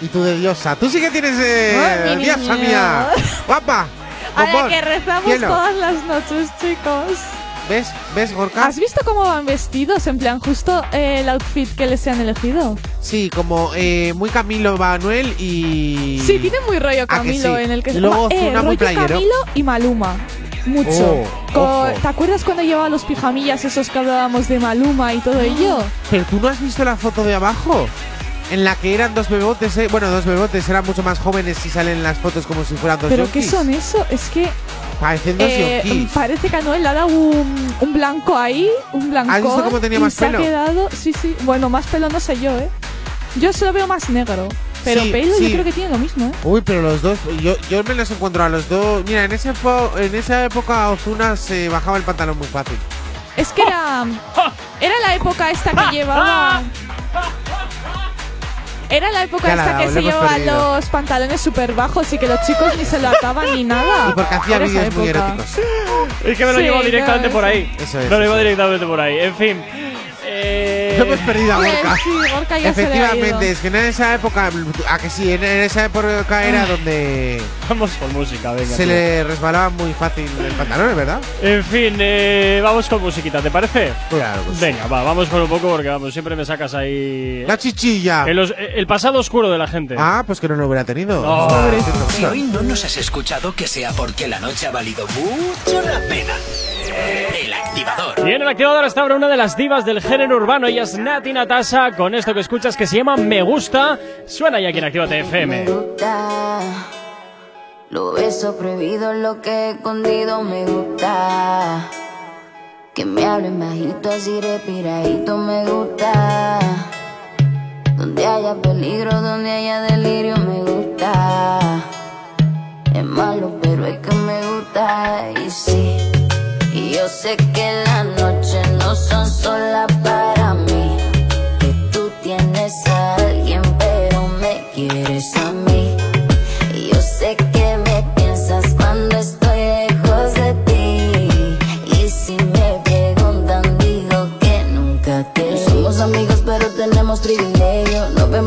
y tú de diosa. Tú sí que tienes eh, mi diosa niño. mía. Guapa. A la que rezamos cielo. todas las noches, chicos. ¿Ves? ¿Ves, Gorka? ¿Has visto cómo van vestidos? En plan, justo eh, el outfit que les han elegido. Sí, como eh, muy Camilo Manuel y. Sí, tiene muy rollo ¿A que Camilo sí? en el que Y luego eh, muy rollo playero. Camilo y Maluma. Mucho. Oh. ¿Te acuerdas cuando llevaba los pijamillas esos que hablábamos de Maluma y todo ello? Pero tú no has visto la foto de abajo. En la que eran dos bebotes, eh, bueno, dos bebotes, eran mucho más jóvenes y salen las fotos como si fueran dos ¿Pero qué son eso? Es que Parecen dos eh, yonkis. parece que a Noel le ha dado un, un blanco ahí, un blanco. ¿Has visto cómo tenía más se pelo? ha quedado, sí, sí. Bueno, más pelo no sé yo, ¿eh? Yo solo veo más negro. Pero Sí, pelo sí. yo creo que tiene lo mismo, ¿eh? Uy, pero los dos, yo, yo me los encuentro a los dos. Mira, en, ese en esa época Ozuna se bajaba el pantalón muy fácil. Es que era. Era la época esta que llevaba. Era la época Ya esta que lo se hemos llevaba perdido. los pantalones súper bajos y que los chicos ni se lo ataban ni nada. Y porque hacía vídeos muy eróticos. Es que me lo Sí, llevo directamente claro, por ahí. Eso es, me lo llevo directamente por ahí. En fin. Eh, hemos perdido a Pues Gorka. sí, Gorka ya se le ha ido. Efectivamente, es que en esa época, a que sí, en, en esa época era donde Vamos con música, venga. se tío. le resbalaba muy fácil el pantalón, ¿verdad? En fin, eh, vamos con musiquita, ¿te parece? Claro. pues sí. Venga, va, vamos con un poco porque vamos, siempre me sacas ahí. La chichilla. en los- eh, el pasado oscuro de la gente. Ah, pues que no lo hubiera tenido. No. Ah, Si hoy no nos has escuchado, que sea porque la noche ha valido mucho la pena. El activador. Y en el activador hasta ahora una de las divas del género urbano, ella es Nati Natasha, con esto que escuchas que se llama Me Gusta. Suena ya aquí en Actívate FM. gusta. Lo beso prohibido, lo que he escondido me gusta. Que me hablen bajito, así respiradito me gusta. Donde haya peligro, donde haya delirio me gusta. Es malo, pero es que me gusta y sí. Yo sé que las noches no son solas para mí. Que tú tienes a alguien, pero me quieres a mí.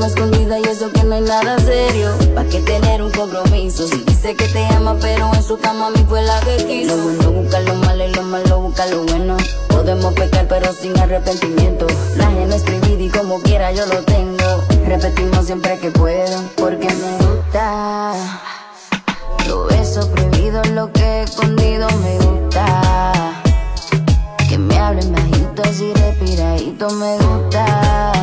Escondida y eso que no hay nada serio. ¿Pa' qué tener un compromiso? Si dice que te ama, pero en su cama a mí fue la que quiso. Lo bueno busca lo malo y lo malo busca lo bueno. Podemos pecar, pero sin arrepentimiento. La gente es prohibida y como quiera yo lo tengo. Repetimos siempre que puedo, porque me gusta. Lo beso prohibido, lo que he escondido me gusta. Que me hablen bajito, así respiradito me gusta.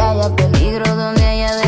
Haya peligro, donde haya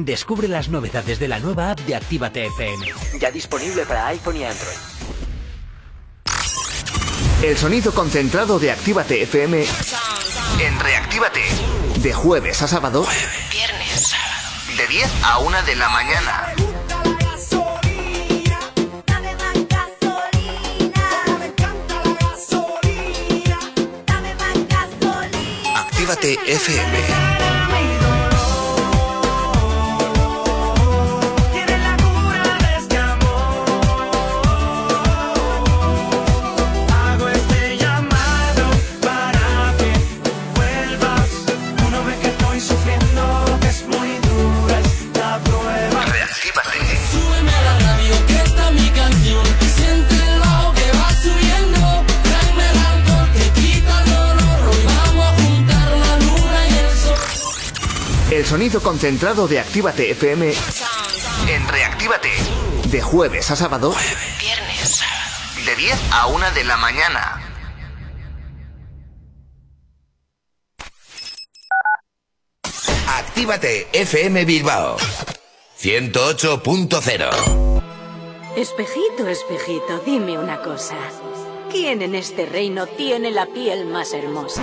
Descubre las novedades de la nueva app de Actívate FM. Ya disponible para iPhone y Android. El sonido concentrado de Actívate FM en Reactívate. De jueves a sábado. Viernes, De 10 a 1 de la mañana. Actívate FM. Concentrado de Actívate FM en Reactívate. De jueves a sábado. Viernes, De 10 a 1 de la mañana. Actívate FM Bilbao 108.0 Espejito, espejito, dime una cosa. ¿Quién en este reino tiene la piel más hermosa?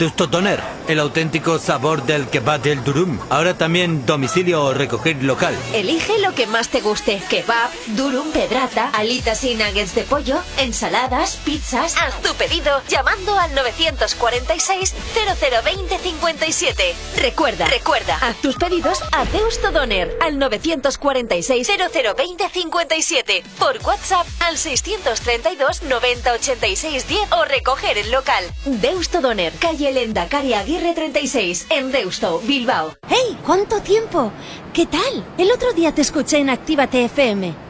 Deusto Doner, el auténtico sabor del kebab del durum. Ahora también domicilio o recoger local. Elige lo que más te guste. Kebab, durum, pedrata, alitas y nuggets de pollo, ensaladas, pizzas. Haz tu pedido llamando al 946 0020 57. Recuerda, recuerda, haz tus pedidos a Deusto Doner al 946 0020 57. Por WhatsApp al 632 90 86 10 o recoger el local. Deusto Doner, calle Lendakari Aguirre 36, en Deusto, Bilbao. ¡Hey! ¿Cuánto tiempo? ¿Qué tal? El otro día te escuché en Actívate FM.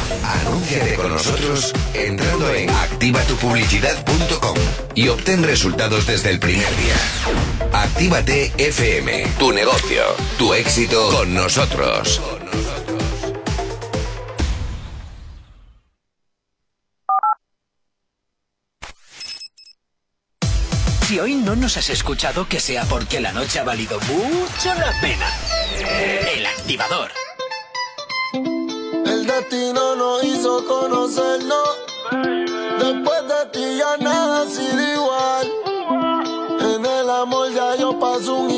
Anúnciate con nosotros entrando en activatupublicidad.com y obtén resultados desde el primer día. Actívate FM, tu negocio, tu éxito con nosotros. Si hoy no nos has escuchado, que sea porque la noche ha valido mucho la pena. El activador. El destino nos hizo conocernos. Después de ti ya nada ha sido igual. En el amor ya yo paso un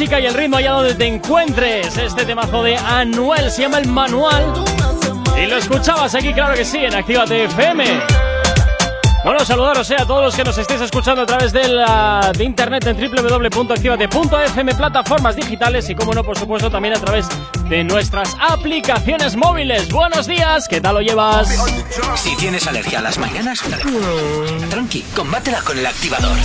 y el ritmo allá donde te encuentres. Este temazo de Anuel se llama El Manual. Y lo escuchabas aquí, claro que sí, en Actívate FM. Bueno, saludaros eh, a todos los que nos estéis escuchando a través de, la, internet en www.activate.fm, plataformas digitales y, como no, por supuesto, también a través de nuestras aplicaciones móviles. Buenos días, ¿qué tal lo llevas? Si tienes alergia a las mañanas, tranqui, combátela con el activador.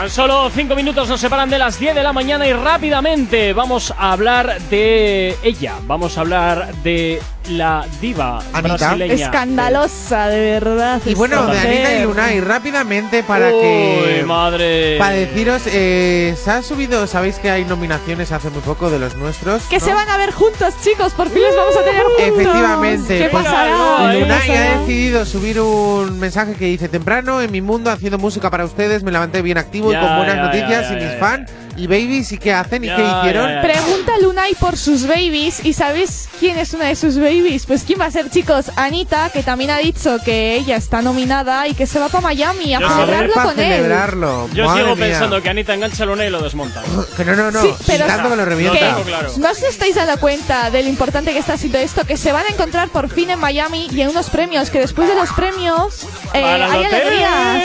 Tan solo 5 minutos nos separan de las 10 de la mañana y rápidamente vamos a hablar de ella. Vamos a hablar de la diva brasileña. Escandalosa, de verdad. Y bueno, de Anita y mujer. Lunay, rápidamente para Uy, que. madre. Para deciros, eh, se ha subido, sabéis que hay nominaciones hace muy poco de los nuestros. Que ¿no? se van a ver juntos, chicos. Por fin los vamos a tener juntos. Efectivamente, ¿Qué pues, pasará? ¿Qué Lunay pasará? ha decidido subir un mensaje que dice temprano en mi mundo haciendo música para ustedes, me levanté bien activo Ya, y con buenas ya, noticias ya, y mis fans y babies y qué hacen y Ya, qué hicieron. ya, ya. Pregunta a Lunay por sus babies y ¿sabes quién es una de sus babies? Pues quién va a ser, chicos, Anita, que también ha dicho que ella está nominada y que se va para Miami a Yo celebrarlo con él. celebrarlo. Yo Madre sigo mía. pensando que Anita engancha el una y lo desmonta. Que no, no, no. Sí, pero- tanto que lo revienta. claro. ¿No os estáis dando cuenta de lo importante que está siendo esto? Que se van a encontrar por fin en Miami y en unos premios, que después de los premios eh, hay hotel. alegrías.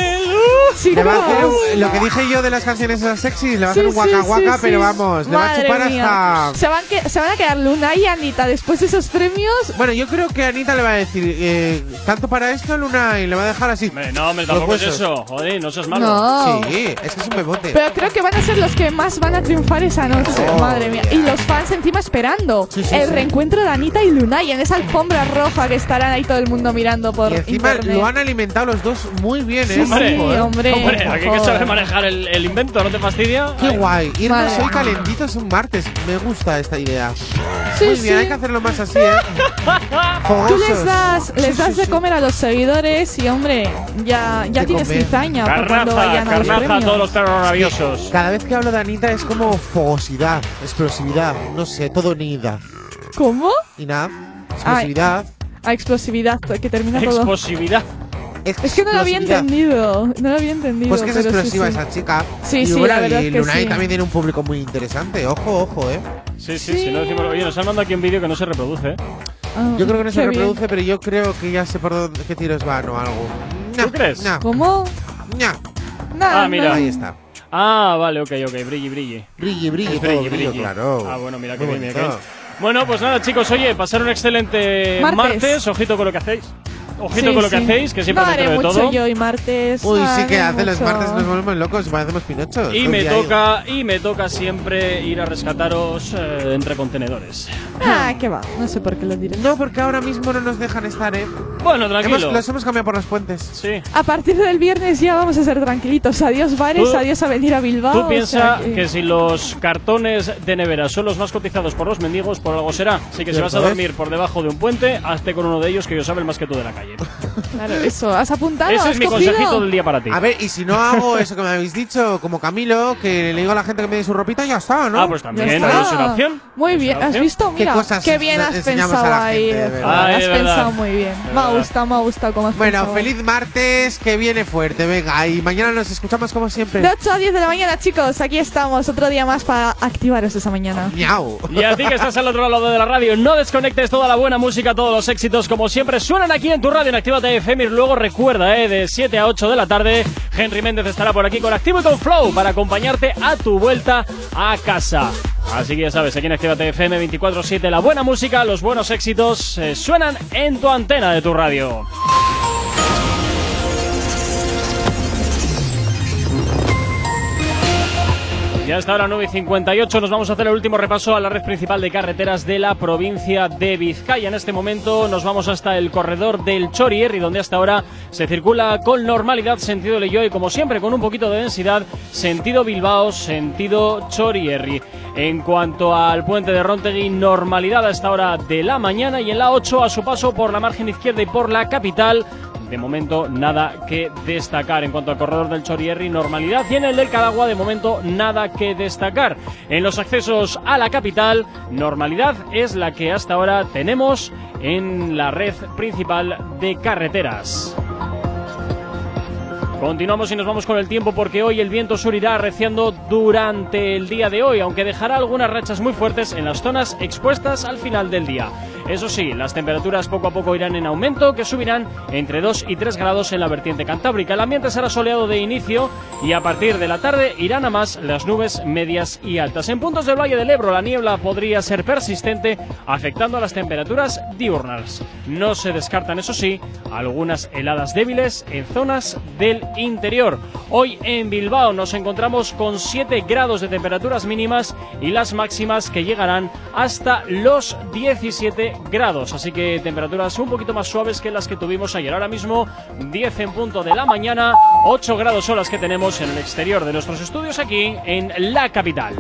Sí, Le va a ¿no? hacer un- lo que dije yo de las canciones esas sexy, le va a Sí, hacer un sí, guaca sí, guaca, sí. pero vamos, le va a Madre chupar mía. hasta. Se van, que- se van a quedar Luna y Anita después de esos premios. Bueno, yo creo que Anita le va a decir, eh, tanto para esto, Luna, y le va a dejar así. Hombre, No, hombre, Los tampoco es huesos. eso. Joder, no seas malo. No. Sí, es que es un bebote. Pero creo que van a ser los que más van a triunfar esa noche. Oh, Madre mía. Y los fans encima esperando Sí, sí, el sí. reencuentro de Anita y Lunay en esa alfombra roja que estarán ahí todo el mundo mirando por y encima internet. lo han alimentado los dos muy bien, Sí, ¿eh? Hombre, Ojo, ¿eh? hombre. Hombre, aquí hay que saber manejar el, el invento, ¿no te fastidia? Qué Ay. guay. Irnos Madre hoy mía. calentitos un martes. Me gusta esta idea. Sí, muy bien, sí. hay que hacerlo más así, ¿eh? Tú les das, les Sí, das sí, de sí. comer a los seguidores y hombre, ya, ya tienes cizaña Carnaza, vayan a los carnaza a todos los perros rabiosos. Cada vez que hablo de Anita es como fogosidad, explosividad, no sé, todo nida. ¿Cómo? Y nada, explosividad. A explosividad, que termina todo. Explosividad. Es que no lo había entendido, no lo había entendido. Pues que es sí, explosiva sí. esa chica. Sí, y sí, bueno, la verdad y que Lunay sí. también tiene un público muy interesante. Ojo, ojo, eh. Sí, sí, sí. no decimos, oye, nos han mandado aquí un vídeo que no se reproduce. ¿eh? Ah, Yo creo que no se bien. reproduce, pero yo creo que ya sé por dónde qué tiros van o algo. ¿Tú crees? ¿Cómo? Nada, Ah, mira. Ahí está. Ah, vale, ok, ok. Brilli, brilli. Brilli, brilli, Es todo brilli, brilli. claro. Ah, bueno, mira qué bien, mira bonito. bien. Bueno, pues nada, chicos, oye, pasar un excelente Martes. martes. Ojito con lo que hacéis. Ojito Sí, con lo que sí. hacéis, que siempre no me haré de mucho todo. yo y martes. Uy, no sí que hace los martes nos volvemos locos parecemos pinochos. Y me toca, y me toca siempre ir a rescataros eh, entre contenedores. Ah, que va, no sé por qué lo diré. No, porque ahora mismo no nos dejan estar, eh. Bueno, tranquilo. Hemos, los hemos cambiado por los puentes. Sí. A partir del viernes ya vamos a ser tranquilitos. Adiós bares, Tú- adiós a venir a Bilbao. Tú o piensas sea que... si los cartones de nevera son los más cotizados por los mendigos, por algo será. Así que si vas a dormir por debajo de un puente, hazte con uno de ellos que yo sabe el más que tú de la calle. Claro, eso. ¿Has apuntado? Ese ¿Has es mi cogido? consejito del día para ti. A ver, y si no hago eso que me habéis dicho, como Camilo, que le digo a la gente que me dé su ropita, ya está, ¿no? Ah, pues también, ahí es una opción. Muy Es bien, ¿has visto? ¿Qué Mira, cosas qué bien has pensado ahí. has de pensado muy bien. Me ha gustado, me ha gustado cómo has Bueno, pensado. feliz martes, que viene fuerte, venga. Y mañana nos escuchamos como siempre. De 8 a 10 de la mañana, chicos. Aquí estamos, otro día más para activaros esa mañana. Miau. Y a ti que estás al otro lado de la radio, no desconectes toda la buena música, todos los éxitos, como siempre, suenan aquí en tu radio en Actívate FM. Y luego recuerda, eh, de 7 a 8 de la tarde, Henry Méndez estará por aquí con Activo y con Flow para acompañarte a tu vuelta a casa. Así que ya sabes, aquí en Actívate FM 24-7, la buena música, los buenos éxitos eh, suenan en tu antena de tu radio. Y hasta ahora 9 y 58 nos vamos a hacer el último repaso a la red principal de carreteras de la provincia de Vizcaya. En este momento nos vamos hasta el corredor del Chorierri, donde hasta ahora se circula con normalidad sentido Leyoe, como siempre con un poquito de densidad, sentido Bilbao, sentido Chorierri. En cuanto al puente de Rontegui, normalidad a esta hora de la mañana y en la 8 a su paso por la margen izquierda y por la capital. De momento nada que destacar. En cuanto al corredor del Chorierri, normalidad. Y en el del Cadagua, de momento nada que destacar. En los accesos a la capital, normalidad es la que hasta ahora tenemos en la red principal de carreteras. Continuamos y nos vamos con el tiempo porque hoy el viento sur irá arreciando durante el día de hoy, aunque dejará algunas rachas muy fuertes en las zonas expuestas al final del día. Eso sí, las temperaturas poco a poco irán en aumento, que subirán entre 2 y 3 grados en la vertiente cantábrica. El ambiente será soleado de inicio y a partir de la tarde irán a más las nubes medias y altas. En puntos del Valle del Ebro la niebla podría ser persistente, afectando a las temperaturas diurnas. No se descartan, eso sí, algunas heladas débiles en zonas del interior. Hoy en Bilbao nos encontramos con 7 grados de temperaturas mínimas y las máximas que llegarán hasta los 17 grados. Así que temperaturas un poquito más suaves que las que tuvimos ayer. Ahora mismo 10 en punto de la mañana, 8 grados son las que tenemos en el exterior de nuestros estudios aquí en la capital.